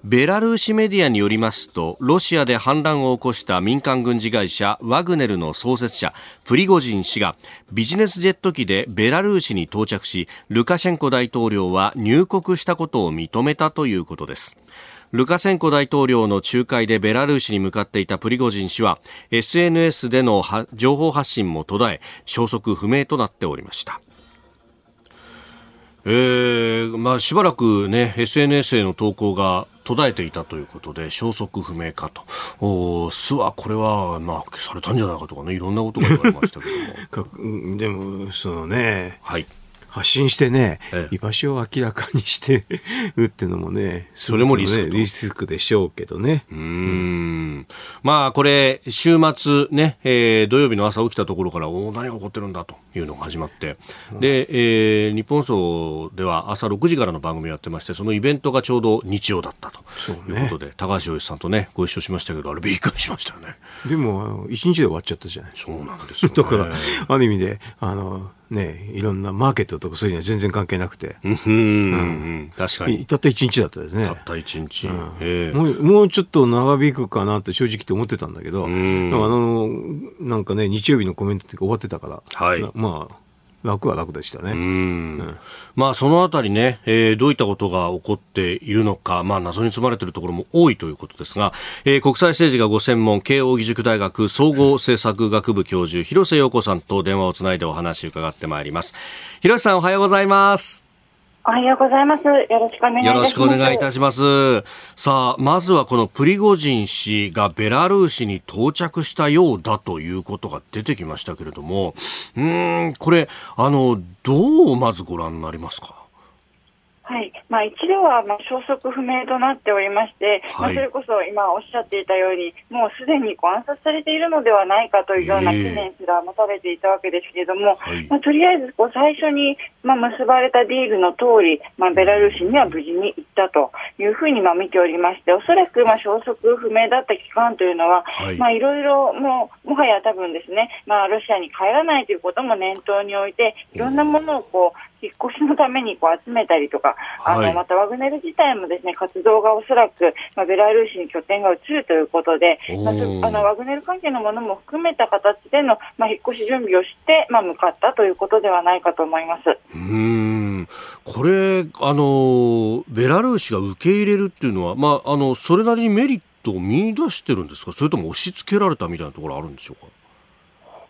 ベラルーシメディアによりますとロシアで反乱を起こした民間軍事会社ワグネルの創設者プリゴジン氏がビジネスジェット機でベラルーシに到着しルカシェンコ大統領は入国したことを認めたということです。ルカシェンコ大統領の仲介でベラルーシに向かっていたプリゴジン氏は SNS での情報発信も途絶え消息不明となっておりました。えーまあ、しばらく、ね、SNS への投稿が途絶えていたということで消息不明かと。お巣はこれは、まあ、消されたんじゃないかとかねいろんなことが言われましたけども。でもそのねはい発信してね、ええ居場所を明らかにして るっていうのもね、それもリスクとねリスクでしょうけどね。うーんまあこれ、週末ね、えー土曜日の朝起きたところから、おー何が起こってるんだというのが始まって、で、えー日本放送では朝6時からの番組をやってまして、そのイベントがちょうど日曜だったとそうねいうことで、高橋洋一さんとね、ご一緒しましたけど、あれびっくりしましたよね。でも、一日で終わっちゃったじゃない。そうなんですよ、ね。だから、ある意味で、あの、ね、いろんなマーケットとかそういうのは全然関係なくて、うん、うん、確かに。たった一日だったですね。た。った一日。ええ。もうもうちょっと長引くかなって正直って思ってたんだけど、ん。でもあの、なんかね、日曜日のコメントって終わってたから、はい。なまあ、楽は楽でしたね。うんまあそのあたりね、えーどういったことが起こっているのか、まあ謎に包まれているところも多いということですが、えー国際政治がご専門、慶應義塾大学総合政策学部教授、広瀬陽子さんと電話をつないでお話を伺ってまいります。広瀬さんおはようございます。おはようございます。よろしくお願いいたします。よろしくお願いいたします。さあ、まずはこのプリゴジン氏がベラルーシに到着したようだということが出てきましたけれども、うん、これ、あの、どうまずご覧になりますか？はい。まあ、一度は、まあ、消息不明となっておりまして、まあ、はい。それこそ今おっしゃっていたように、もうすでにこう暗殺されているのではないかというようなええ。懸念すら持たれていたわけですけれども、はい。まあ、とりあえずこう最初に、まあ、結ばれたディールの通り、まあ、ベラルーシには無事に行ったというふうにまあ見ておりまして、おそらくまあ消息不明だった期間というのは、はい。まあ、いろいろもう、もはや多分ですね、まあ、ロシアに帰らないということも念頭に置いて、いろんなものをこう、引っ越しのためにこう集めたりとか、あはい。のまたワグネル自体もですね活動がおそらく、まあ、ベラルーシに拠点が移るということで、まあ、あのワグネル関係のものも含めた形での、まあ、引っ越し準備をして、まあ、向かったということではないかと思います。うーん。これ、あの、ベラルーシが受け入れるっていうのは、まあ、あの、それなりにメリットを見出してるんですか？それとも押し付けられたみたいなところあるんでしょうか？うん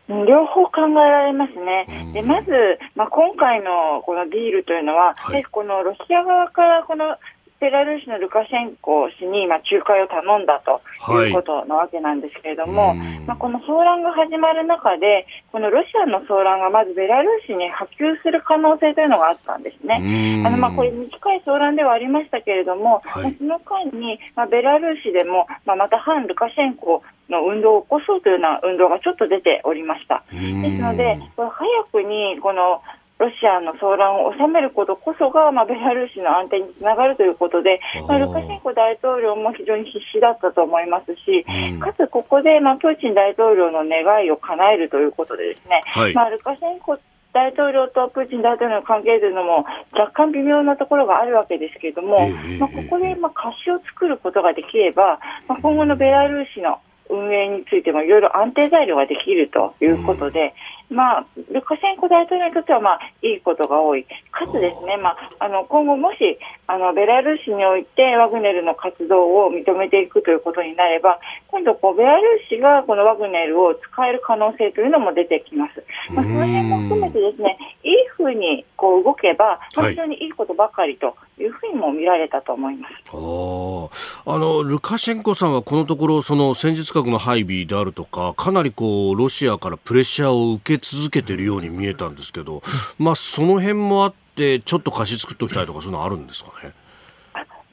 両方考えられますねうん。でまず、まあ、今回のこのディールというのは、はいでこのロシア側からこのベラルーシのルカシェンコ氏に、まあ、仲介を頼んだとはいいうことなわけなんですけれども、うんまあ、この騒乱が始まる中で、このロシアの騒乱がまずベラルーシに波及する可能性というのがあったんですね。うんあのまあこれ短い騒乱ではありましたけれども、はいまあその間に、まあ、ベラルーシでも、まあ、また反ルカシェンコの運動を起こそうというような運動がちょっと出ておりました。うんですので、これ早くにこのロシアの騒乱を収めることこそが、まあ、ベラルーシの安定につながるということで、まあ、ルカシェンコ大統領も非常に必死だったと思いますし、うん。かつここで、まあ、プーチン大統領の願いを叶えるということでですね、はい。まあ、ルカシェンコ大統領とプーチン大統領の関係というのも若干微妙なところがあるわけですけれども、ええまあ、ここでまあ貸しを作ることができれば、まあ、今後のベラルーシの運営についてもいろいろ安定材料ができるということで、まあ、ルカシェンコ大統領にとっては、まあ、いいことが多い。かつですね、まあ、あの、今後もし、あの、ベラルーシにおいてワグネルの活動を認めていくということになれば、今度、こう、ベラルーシがこのワグネルを使える可能性というのも出てきます。まあ、その辺も含めてですね、いいふうに、こう、動けば、非常にいいことばかりというふうにも見られたと思います。あああのルカシェンコさんはこのところその戦術核の配備であるとかかなりこうロシアからプレッシャーを受け続けているように見えたんですけど、まあ、その辺もあってちょっと貸し作っておきたいとかそういうのあるんですかね？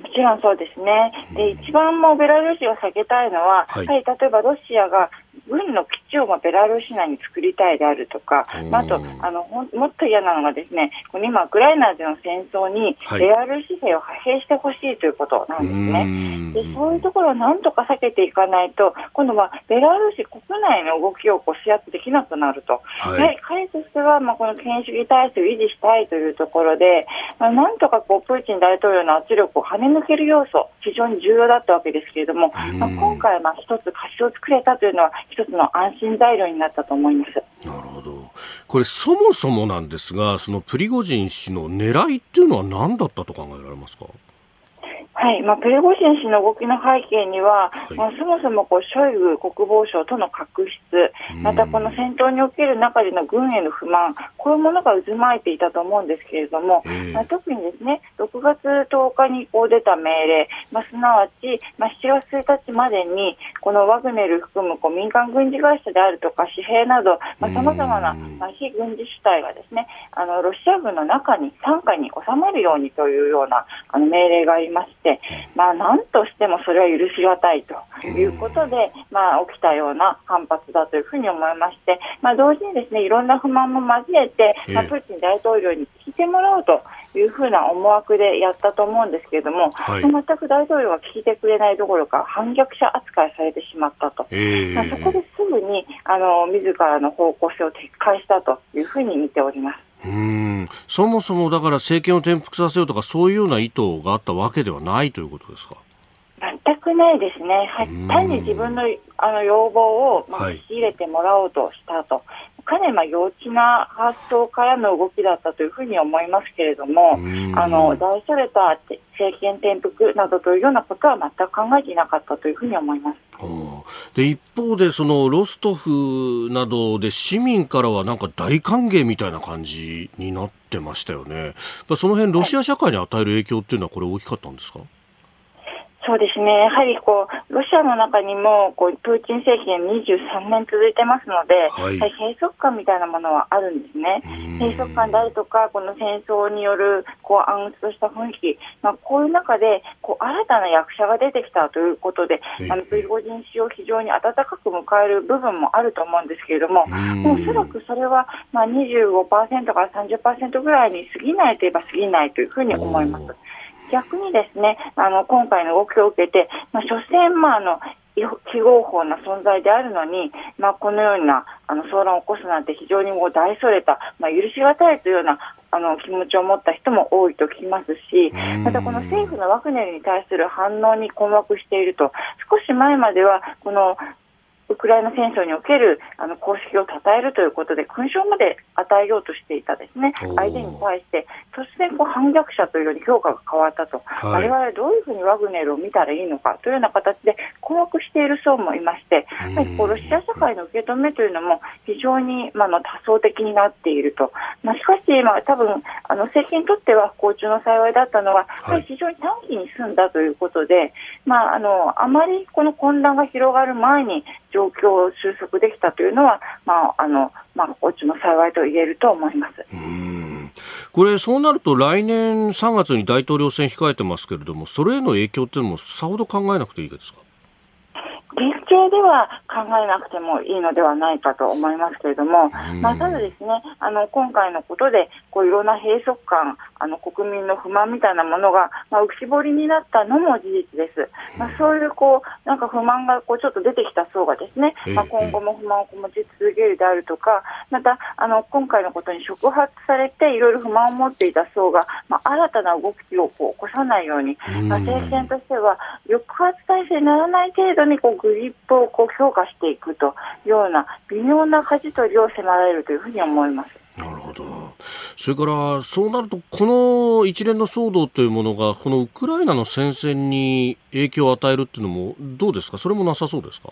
もちろんそうですね。で、一番もうベラルーシが避けたいのは、はいやはり例えばロシアが軍の基地をまあベラルーシ内に作りたいであるとか、あ、あとあのもっと嫌なのがですね、今、ウクライナでの戦争にはい。ベラルーシ兵を派兵してほしいということなんですね。ん。でそういうところをなんとか避けていかないと、今度はベラルーシ国内の動きをこう制圧できなくなると、はい。彼としては、まあ、この権威主義体制を維持したいというところで、まあ、なんとかこうプーチン大統領の圧力を跳ね抜ける要素、非常に重要だったわけですけれども、まあ、今回、まあ一つ貸しを作れたというのは、一つの安心材料になったと思います。なるほどこれそもそもなんですがそのプリゴジン氏の狙いっていうのは何だったと考えられますか？はい。まあ、プレゴジン氏の動きの背景には、はい、まあ、そもそもこうショイグ国防相との確執、またこの戦闘における中での軍への不満、こういうものが渦巻いていたと思うんですけれども、まあ、特にですね6月10日にこう出た命令、まあ、すなわち、まあ、7月1日までに、このワグネル含むこう民間軍事会社であるとか、紙幣など、さまざ、まな、まあ、非軍事主体がですねあのロシア軍の中に、傘下に収まるようにというようなあの命令がありまして、まあ、なんとしてもそれは許しがたいということで、まあ、起きたような反発だというふうに思いまして、まあ、同時にですねいろんな不満も交えて、まあ、プーチン大統領に聞いてもらおうというふうな思惑でやったと思うんですけれども、はい、全く大統領は聞いてくれないどころか反逆者扱いされてしまったと、えー、まあ、そこですぐにあの自らの方向性を撤回したというふうに見ております。うん。そもそもだから政権を転覆させようとかそういうような意図があったわけではないということですか？全くないですね、はい、単に自分のあの要望を、まあ、仕入れてもらおうとしたと、かなりまあ幼稚な発想からの動きだったというふうに思いますけれども、あの大それた政権転覆などというようなことは全く考えていなかったというふうに思います。で一方でそのロストフなどで市民からはなんか大歓迎みたいな感じになってましたよね。その辺ロシア社会に与える影響っていうのはこれ大きかったんですか？そうですね、やはりこうロシアの中にもこうプーチン政権23年続いてますので、はい、閉塞感みたいなものはあるんですね。閉塞感であるとか、この戦争によるこう暗鬱とした雰囲気、まあ、こういう中でこう新たな役者が出てきたということで、あのプリゴジン氏を非常に温かく迎える部分もあると思うんですけれども、おそらくそれはまあ25%から30%ぐらいに過ぎないといえば過ぎないというふうに思います。逆にですねあの今回の動きを受けて、まあ、所詮、まあ、あの非合法な存在であるのに、まあ、このようなあの騒乱を起こすなんて非常にもう大それた、まあ、許しがたいというようなあの気持ちを持った人も多いと聞きますし、またこの政府のワグネルに対する反応に困惑していると、少し前まではこのウクライナ戦争におけるあの公式を称えるということで勲章まで与えようとしていたですね。相手に対して突然こう反逆者というように評価が変わったと、はい、我々どういうふうにワグネルを見たらいいのかというような形で困惑している層もいまして、やはりこうロシア社会の受け止めというのも非常に、まあ、の多層的になっていると、まあ、しかし、まあ、多分あの政権にとっては不幸中の幸いだったのは、はい、非常に短期に済んだということで、まあ、あのあまりこの混乱が広がる前に状況を収束できたというのは、まああのまあ、おちの幸いと言えると思います。これ、そうなると来年3月に大統領選控えてますけれども、それへの影響っていうのもさほど考えなくていいですか？現状では考えなくてもいいのではないかと思いますけれども、まあ、ただですね、あの今回のことでこういろんな閉塞感、あの国民の不満みたいなものが、まあ、浮き彫りになったのも事実です。まあ、そういうこうなんか不満がこうちょっと出てきた層がですね、まあ、今後も不満を持ち続けるであるとか、またあの今回のことに触発されていろいろ不満を持っていた層が、まあ、新たな動きをこう起こさないように、まあ、政権としては抑圧体制にならない程度にこうグリッ歩をこう強化していくというような微妙な舵取りを迫られるというふうに思います。なるほど。それから、そうなると、この一連の騒動というものが、このウクライナの戦線に影響を与えるというのも、どうですか、それもなさそうですか？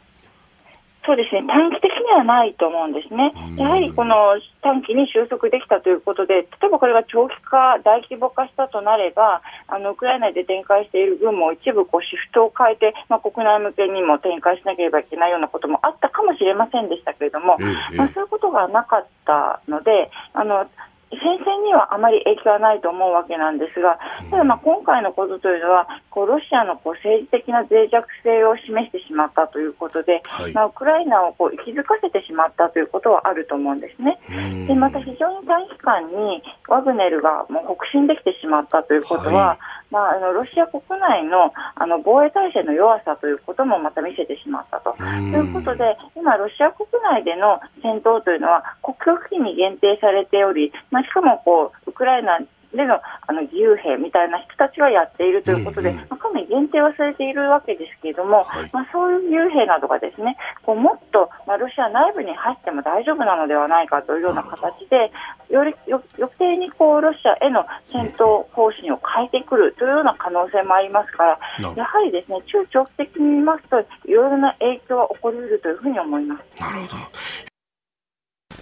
そうですね、短期的にはないと思うんですね。やはりこの短期に収束できたということで、例えばこれが長期化、大規模化したとなれば、あのウクライナで展開している軍も一部こうシフトを変えて、まあ、国内向けにも展開しなければいけないようなこともあったかもしれませんでしたけれども、まあ、そういうことがなかったので、あの戦線にはあまり影響はないと思うわけなんですが、ただまあ今回のことというのは、こうロシアのこう政治的な脆弱性を示してしまったということで、はい、まあ、ウクライナをこう気づかせてしまったということはあると思うんですね。でまた非常に短期間にワグネルがもう北進できてしまったということは、はい。まあ、あのロシア国内のあの防衛体制の弱さということもまた見せてしまったと。ということで、今、ロシア国内での戦闘というのは国境付近に限定されており、まあ、しかもこうウクライナでのあの自由兵みたいな人たちはやっているということで、うんうん、まあ、かなり限定はされているわけですけれども、はい、まあ、そういう自由兵などがですねこうもっと、まあ、ロシア内部に入っても大丈夫なのではないかというような形で、よりよ余計にこうロシアへの戦闘方針を変えてくるというような可能性もありますから、やはりですね中長期的に見ますと、いろいろな影響は起こりうるというふうに思います。なるほど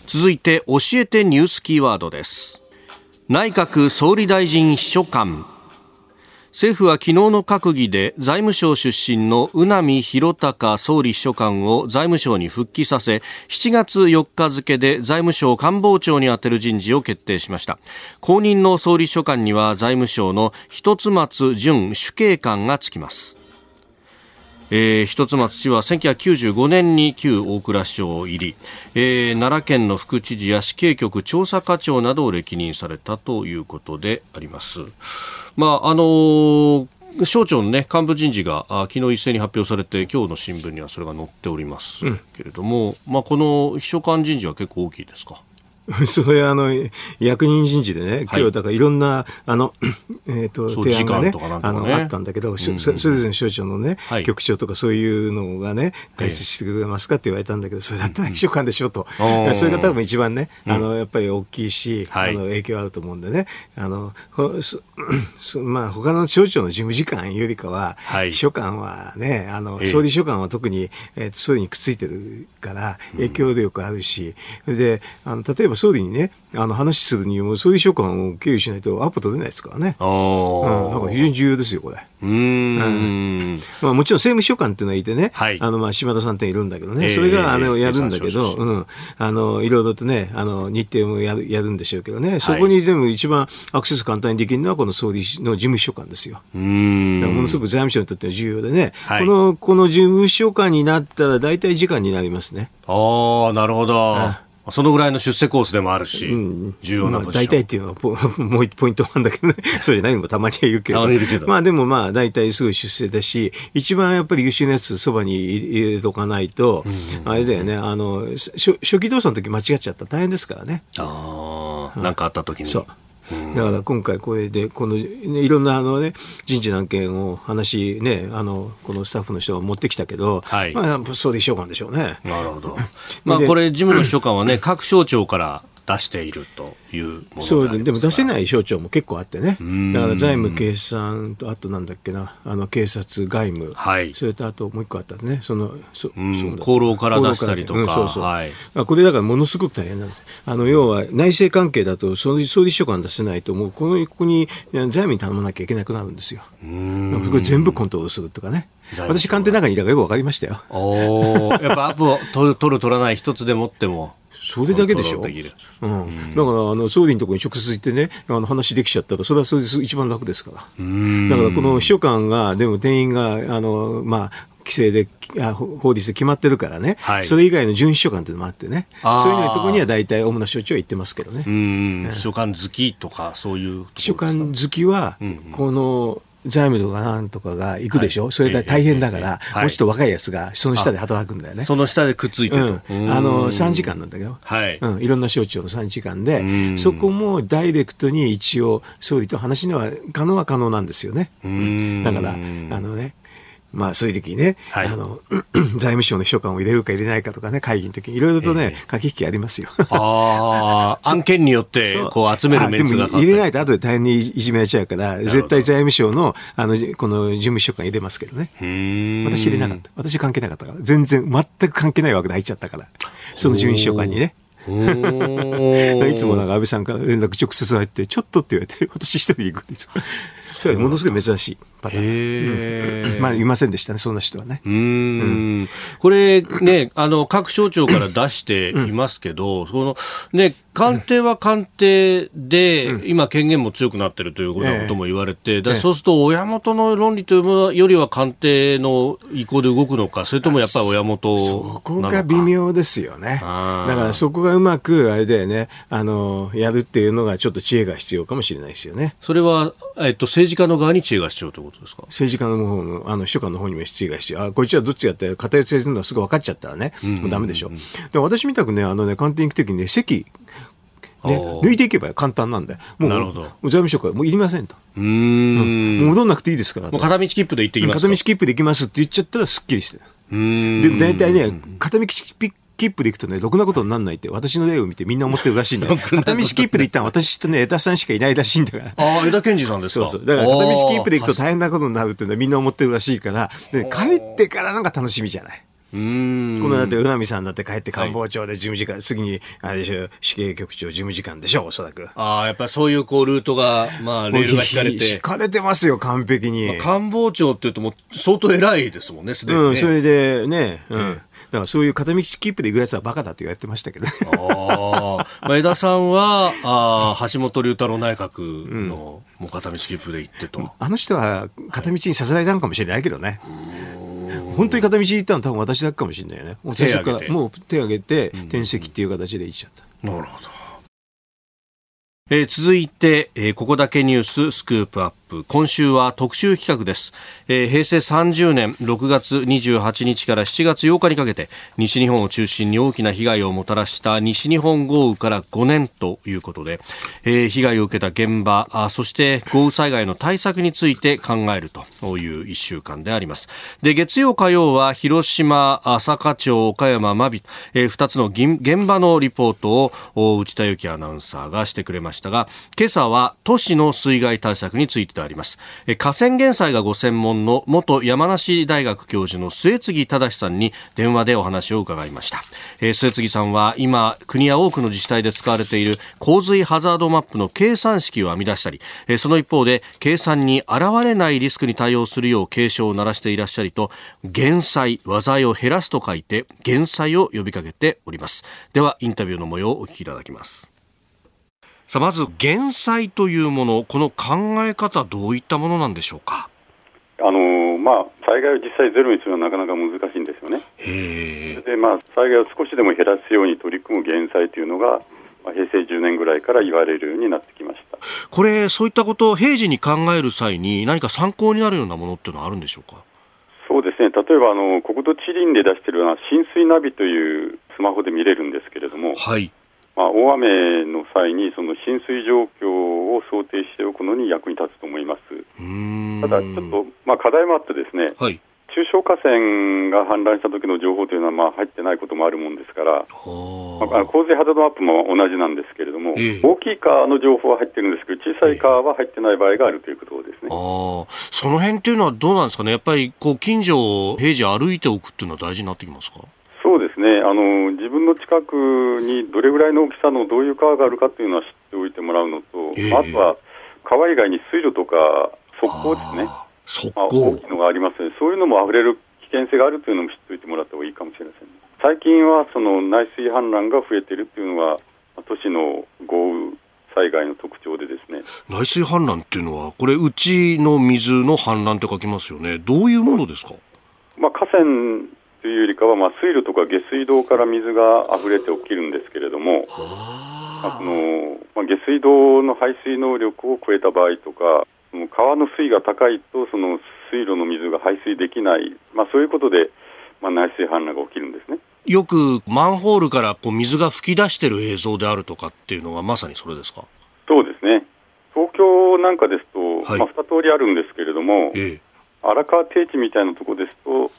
続いて教えてニュースキーワードです。内閣総理大臣秘書官。政府は昨日の閣議で財務省出身の宇波弘隆総理秘書官を財務省に復帰させ7月4日付で財務省官房長に充てる人事を決定しました。後任の総理秘書官には財務省の一松淳主計官がつきます。えー、一つ松氏は1995年に旧大蔵省入り、えー、奈良県の副知事や死刑局調査課長などを歴任されたということであります。まああのー省庁の、ね、幹部人事があ昨日一斉に発表されて今日の新聞にはそれが載っておりますけれども、うん、まあ、この秘書官人事は結構大きいですか？それあの、役人人事でね、今日だからいろんな、あの、えっ、と、提案がね、あの、あったんだけど、それぞれの省庁のね、局長とかそういうのがね、解説してくれますかって言われたんだけど、それだったら秘書官でしょと。それが多分一番ね、あの、やっぱり大きいし、あの、影響あると思うんでね、あの、まあ、他の省庁の事務次官よりかは、秘書官はね、あの、総理秘書官は特に、えっ、と、総理にくっついてるから、影響力あるし、で、あの、例えば総理にね、あの話するにも、そういう書簡を経由しないとアポ取れないですからね。あうん、だから非常に重要ですよ、これ。うん、まあ、もちろん政務秘書官っていうのはいてね、はい、あのまあ島田さんっているんだけどね、えー、それがあのやるんだけど、うん、あのいろいろとね、あの日程もやるやるんでしょうけどね、そこにでも一番アクセス簡単にできるのは、この総理の事務秘書官ですよ。うん。ものすごく財務省にとっては重要でね、はい、このこの事務秘書官になったら、大体時間になりますね。ああ、なるほど。そのぐらいの出世コースでもあるし、うん、重要なポジション。大体っていうのはポもうポイントなんだけどね、そうじゃないのもたまにはいるけど。けどまあでもまあ大体すぐ出世だし、一番やっぱり優秀なやつそばに入れとかないと、うん、あれだよね、あの、初期動作の時間違っちゃったら大変ですからね。ああ、なんかあった時に。そう。だから今回これで、この、ね、いろんなあのね、人事の案件を話ね、あの、このスタッフの人が持ってきたけど、はい、まあ、総理秘書官でしょうね。なるほど。まあ、これ、事務の秘書官はね、各省庁から出しているというそうでも出せない省庁も結構あってね、だから財務、計算と、あとなんだっけな、あの警察、外務、はい、それとあともう一個あったね、そのそ厚労から出したりとか、うん、そうそう、はい、これだからものすごく大変なんです、あの要は内政関係だと、総理総理秘書官出せないと、もうこのここに財務に頼まなきゃいけなくなるんですよ。うん。そこ全部コントロールするとかね。私、官邸の中にいたからよく分かりましたよ。おやっぱアップを取る、取る、らない一つでもっても。それだけでしょ？うん、だからあの総理のところに直接行ってねあの話できちゃったらそれはそれで一番楽ですから。だからこの秘書官がでも店員があのまあ規制で法律で決まってるからね、はい、それ以外の準秘書官っていうのもあってね、そういうのところには大体、主な省庁は行ってますけどね。秘書官好きとか、そういう秘書官好きは、この財務とかなんとかが行くでしょ、はい、それが大変だから、もうちょっと若いやつがその下で働くんだよね。その下でくっついてる、うん、あの、3時間なんだけど、はい、うん、いろんな省庁の3時間で、そこもダイレクトに一応、総理と話には可能は可能なんですよね。だから、あのね、まあそういう時にね、はい、あの、財務省の秘書官を入れるか入れないかとかね、会議の時にいろいろとね、えー、駆け引きありますよ。ああ、案件によってこう集めるメンツがでも入れないと後で大変にいじめられちゃうから、絶対財務省の、あの、この事務秘書官入れますけどね。私入れなかった。私関係なかったから。全然、全く関係ない枠で入っちゃったから。その事務秘書官にね。いつもなんか安倍さんから連絡直接入って、ちょっとって言われて、私一人行くんです。そものすごい珍しいパターン。うん、まあ、いませんでしたね、そんな人はね。うん,、これね、あの、各省庁から出していますけど、うん、その、ね、官邸は官邸で、うん、今権限も強くなってるということも言われて、えー、そうすると親元の論理というものよりは官邸の意向で動くのか、それともやっぱり親元そこが微妙ですよね。だからそこがうまく、あれだよね、あの、やるっていうのがちょっと知恵が必要かもしれないですよね。それは、えっと、政治家の側に知恵が必要ということですか？政治家の方の、あの、秘書官の方にも知恵が必要。あ、こいつはどっちやって偏ってるのはすぐ分かっちゃったらね、もうダメでしょ。で私みたくね、あのね、官邸に行くときにね、席、ね、抜いていけば簡単なんで、もう、なるほど財務省からもういりませんと。うん、戻んなくていいですから。もう片道切符で行ってきます片道切符で行きますって言っちゃったらすっきりして。で、大体ね、片道切符で行くとね、ろくなことにならないって、私の例を見てみんな思ってるらしいんだよ。片道切符で行ったら私とね、枝さんしかいないらしいんだから。ああ、枝健二さんですか？そうそう。だから片道切符で行くと大変なことになるっていうのはみんな思ってるらしいから、で帰ってからなんか楽しみじゃない。うんこのだって、うなみさんだって帰って官房長で事務次官、はい、次に、あれでしょ、死刑局長事務次官でしょ、おそらく。ああ、やっぱそういうこう、ルートが、まあ、レールが引かれて。引かれてますよ、完璧に。まあ、官房長って言うともう、相当偉いですもんね、すでに、ね、うん、それでね、うん。だからそういう片道切符で行くやつはバカだと言われてましたけど。あまあ、江田さんはあ橋本龍太郎内閣の、うん、もう片道切符で行ってと。あの人は片道にさせられたのかもしれないけどね。本当に片道行ったのは多分私だけかもしれないよね。もう最初からもう手を挙げて転籍っていう形で行っちゃった。なるほど。えー、続いて、えー、ここだけニューススクープアップ今週は特集企画です、えー、平成30年6月28日から7月8日にかけて西日本を中心に大きな被害をもたらした西日本豪雨から5年ということで、えー、被害を受けた現場あそして豪雨災害の対策について考えるという1週間であります。で月曜火曜は広島朝霞町岡山真備、えー、2つの現場のリポートを内田由紀アナウンサーがしてくれましたが今朝は都市の水害対策についてであります。河川減災がご専門の元山梨大学教授の末次忠さんに電話でお話を伺いました。末次さんは今国や多くの自治体で使われている洪水ハザードマップの計算式を編み出したりその一方で計算に現れないリスクに対応するよう警鐘を鳴らしていらっしゃりと減災災いを減らすと書いて減災を呼びかけております。ではインタビューの模様をお聞きいただきます。さあまず減災というものこの考え方どういったものなんでしょうか？あのまあ、災害を実際ゼロにするのはなかなか難しいんですよね。でまあ、災害を少しでも減らすように取り組む減災というのが、まあ、平成10年ぐらいから言われるようになってきました。これ、そういったことを平時に考える際に、何か参考になるようなものっていうのはあるんでしょうか？そうですね、例えばあの国土地理院で出しているような浸水ナビというスマホで見れるんですけれども、はい、まあ、大雨の際にその浸水状況を想定しておくのに役に立つと思います。ただ、ちょっと、まあ、課題もあってですね、はい、中小河川が氾濫した時の情報というのはまあ入ってないこともあるもんですから、まあ、洪水ハザードマップも同じなんですけれども、え大きい川の情報は入ってるんですけど、小さい川は入ってない場合があるということですね、あ。その辺っていうのはどうなんですかね、やっぱりこう近所を平時歩いておくっていうのは大事になってきますか？ですね。あの自分の近くにどれぐらいの大きさのどういう川があるかというのは知っておいてもらうのと、えー、あとは川以外に水路とか側溝ですね、まあ、大きいのがありますので、そういうのも溢れる危険性があるというのも知っておいてもらった方がいいかもしれません、最近はその内水氾濫が増えているというのが、都市の豪雨災害の特徴でですね。内水氾濫っていうのは、これ、うちの水の氾濫って書きますよね、どういうものですか、まあ、河川というよりかは、まあ、水路とか下水道から水が溢れて起きるんですけれども、まあ、そのまあ、下水道の排水能力を超えた場合とか、川の水位が高いと、その水路の水が排水できない、まあ、そういうことで、まあ、内水氾濫が起きるんですね。よくマンホールからこう水が噴き出している映像であるとかっていうのは、まさにそれですか？そうですね、東京なんかですと、はい、まあ、2通りあるんですけれども、ええ、荒川低地みたいなところですと、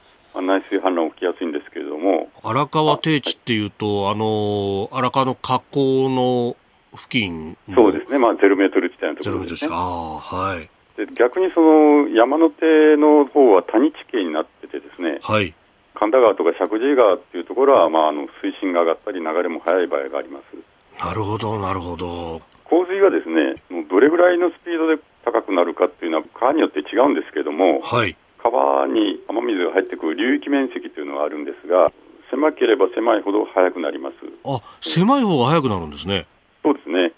内水氾濫起きやすいんですけれども。荒川低地っていうと、はい、あの荒川の河口の付近そうですね、まあ、ゼロメートル地帯のところですね。あはい。で逆にその山手の方は谷地形になっててですね、はい、神田川とか石神井川っていうところは、まあ、あの水深が上がったり流れも速い場合があります。なるほどなるほど。洪水がですねどれぐらいのスピードで高くなるかっていうのは川によって違うんですけれども、はい、川に雨水が入ってくる流域面積というのがあるんですが、狭ければ狭いほど速くなります。あ、狭い方が速くなるんですね。そうですね。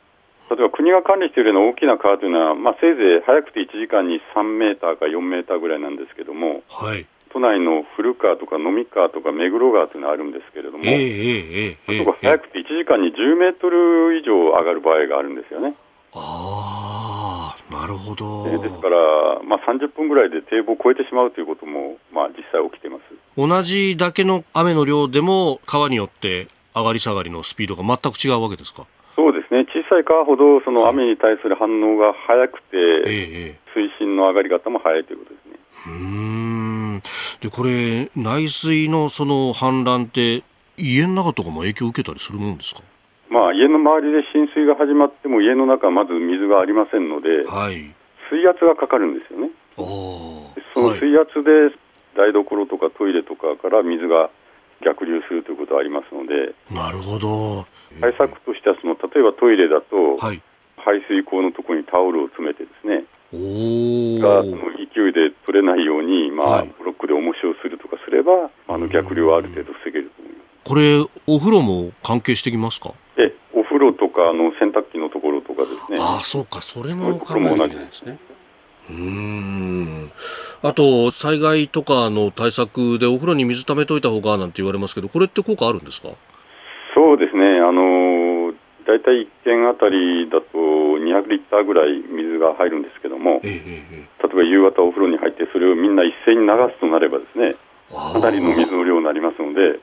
例えば国が管理しているような大きな川というのは、まあ、せいぜい速くて1時間に3メーターか4メーターぐらいなんですけども、はい、都内の古川とか飲み川とか目黒川というのがあるんですけれども、えー、えー、えー、速くて1時間に10メートル以上上がる場合があるんですよね。ああ、なるほど。ですから、まあ、30分ぐらいで堤防を越えてしまうということも、まあ、実際起きています。同じだけの雨の量でも、川によって上がり下がりのスピードが全く違うわけですか？そうですね、小さい川ほどその雨に対する反応が早くて、ええ、水深の上がり方も早いということですね。うん。でこれ内水のその氾濫って家の中とかも影響を受けたりするもんですか？まあ、家の周りで浸水が始まっても家の中はまず水がありませんので、はい、水圧がかかるんですよね。その水圧で台所とかトイレとかから水が逆流するということはありますので、なるほど。対策としてはその、例えばトイレだと、はい、排水口のところにタオルを詰めてですね、がその勢いで取れないように、まあ、はい、ブロックで重しをするとかすれば、あの逆流はある程度防げると思います。これ、お風呂も関係してきますか？かあの洗濯機のところとかですね。ああ、そうか、それも考えてですね。うんあと、災害とかの対策でお風呂に水ためといた方がなんて言われますけど、これって効果あるんですか？そうですね、あの大体1軒あたりだと200リッターぐらい水が入るんですけども、ええ例えば夕方お風呂に入って、それをみんな一斉に流すとなればですね、かなりの水の量になりますので、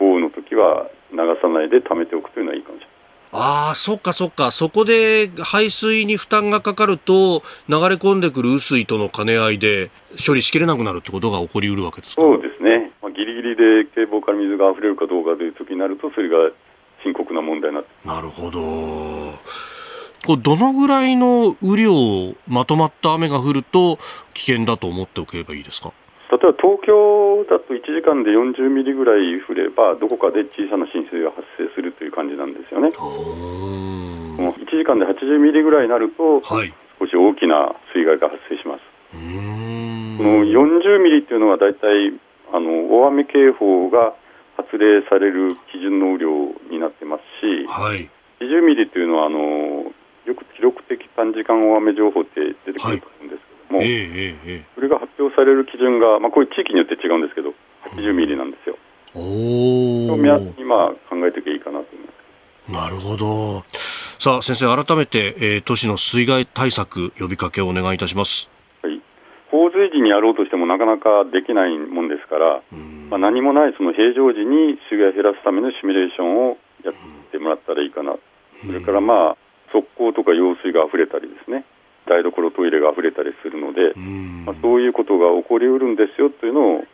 豪雨の時は流さないで溜めておくというのはいいかもしれない。ああ、そっかそっか。そこで排水に負担がかかると、流れ込んでくる雨水との兼ね合いで処理しきれなくなるってことが起こりうるわけですか？そうですね。まあ、ギリギリで堤防から水が溢れるかどうかという時になると、それが深刻な問題になってなるほど。これどのぐらいの雨量、まとまった雨が降ると危険だと思っておけばいいですか？例えば東京だと1時間で40ミリぐらい降れば、どこかで小さな浸水が発生するという感じなんですよね。1時間で80ミリぐらいになると、はい、少し大きな水害が発生します。この40ミリっていうのは大体あの大雨警報が発令される基準の雨量になってますし、はい、20ミリというのはあのよく記録的短時間大雨情報って出てくると思うんですも、はいえーえー、それが発表される基準が、まあ、こういう地域によって違うんですけど、80ミリなんですよ。お今考えていけばいいかなと思います。なるほど。さあ、先生、改めて、えー、都市の水害対策、呼びかけをお願いいたします。はい。洪水時にやろうとしてもなかなかできないもんですから、まあ、何もないその平常時に水害を減らすためのシミュレーションをやってもらったらいいかな。それからまあ、側溝とか用水が溢れたりですね、台所、トイレが溢れたりするので、まあ、そういうことが起こりうるんですよというのを、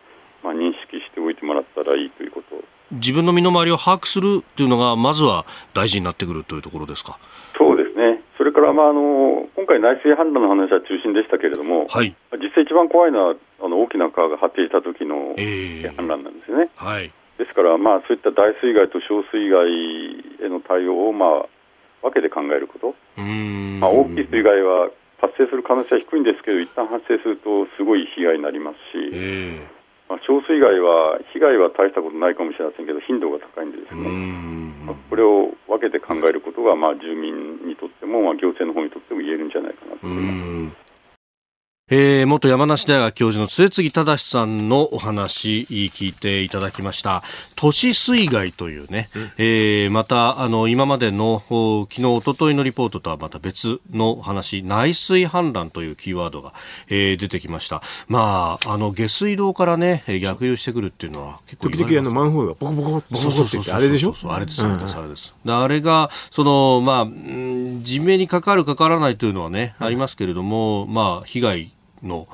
まあ、認識しておいてもらったらいいということ。自分の身の回りを把握するというのが、まずは大事になってくるというところですか？そうですね、それから、まあ、あの今回、内水氾濫の話は中心でしたけれども、はい、実際、一番怖いのはあの大きな川が発展した時の氾濫なんですよね。えー、はい。ですから、まあ、そういった大水害と小水害への対応を、まあ、分けて考えること、まあ、大きい水害は発生する可能性は低いんですけど、一旦発生するとすごい被害になりますし、えー、まあ、小水害は被害は大したことないかもしれませんけど、頻度が高いんでですね、まあ、これを分けて考えることが、まあ、住民にとっても、まあ、行政の方にとっても言えるんじゃないかなと思います。えー、元山梨大学教授の末次正さんのお話聞いていただきました。都市水害というね、うん、えー、またあの今までの昨日一昨日のリポートとはまた別の話内水氾濫というキーワードが、えー、出てきました。まああの下水道からね逆流してくるっていうのは結構時々あのマンホールがボコボコボコボコってあれでしょ？あれですあれですあれです、あれがそのまあ地面にかかるかからないというのはね、ありますけれどもまあ被害の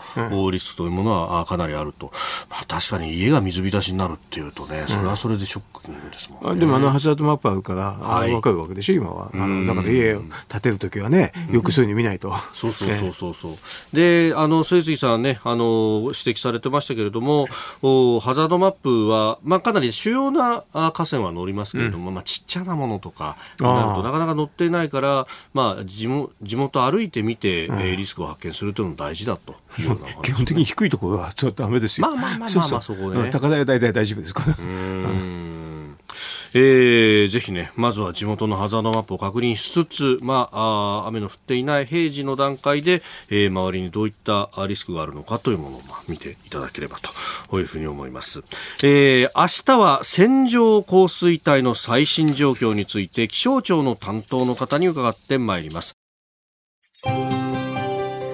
リスクというものはかなりあると、まあ、確かに家が水浸しになるっていうとね、それはそれでショックですもん、ね、でもあのハザードマップあるから、はい、分かるわけでしょ、今は。あのだから家を建てるときはね、よくそういうの見ないと。そうそうそうそう。そう。で、あの、末杉さんね、あの、指摘されてましたけれども、おハザードマップは、まあ、かなり主要な河川は乗りますけれども、うん、まあ、ちっちゃなものとかなるとなかなか乗っていないから、まあ、地元地元歩いてみて、うん、リスクを発見するというのも大事だと。基本的に低いところはちょっとダメですよ。まあまあまあまあ、まあ、そこね。高台は大体大丈夫ですから。えー、ぜひね、まずは地元のハザードマップを確認しつつ、まあ、あ雨の降っていない平時の段階で、えー、周りにどういったリスクがあるのかというものを、まあ、見ていただければというふうに思います。えー、明日は線状降水帯の最新状況について気象庁の担当の方に伺ってまいります。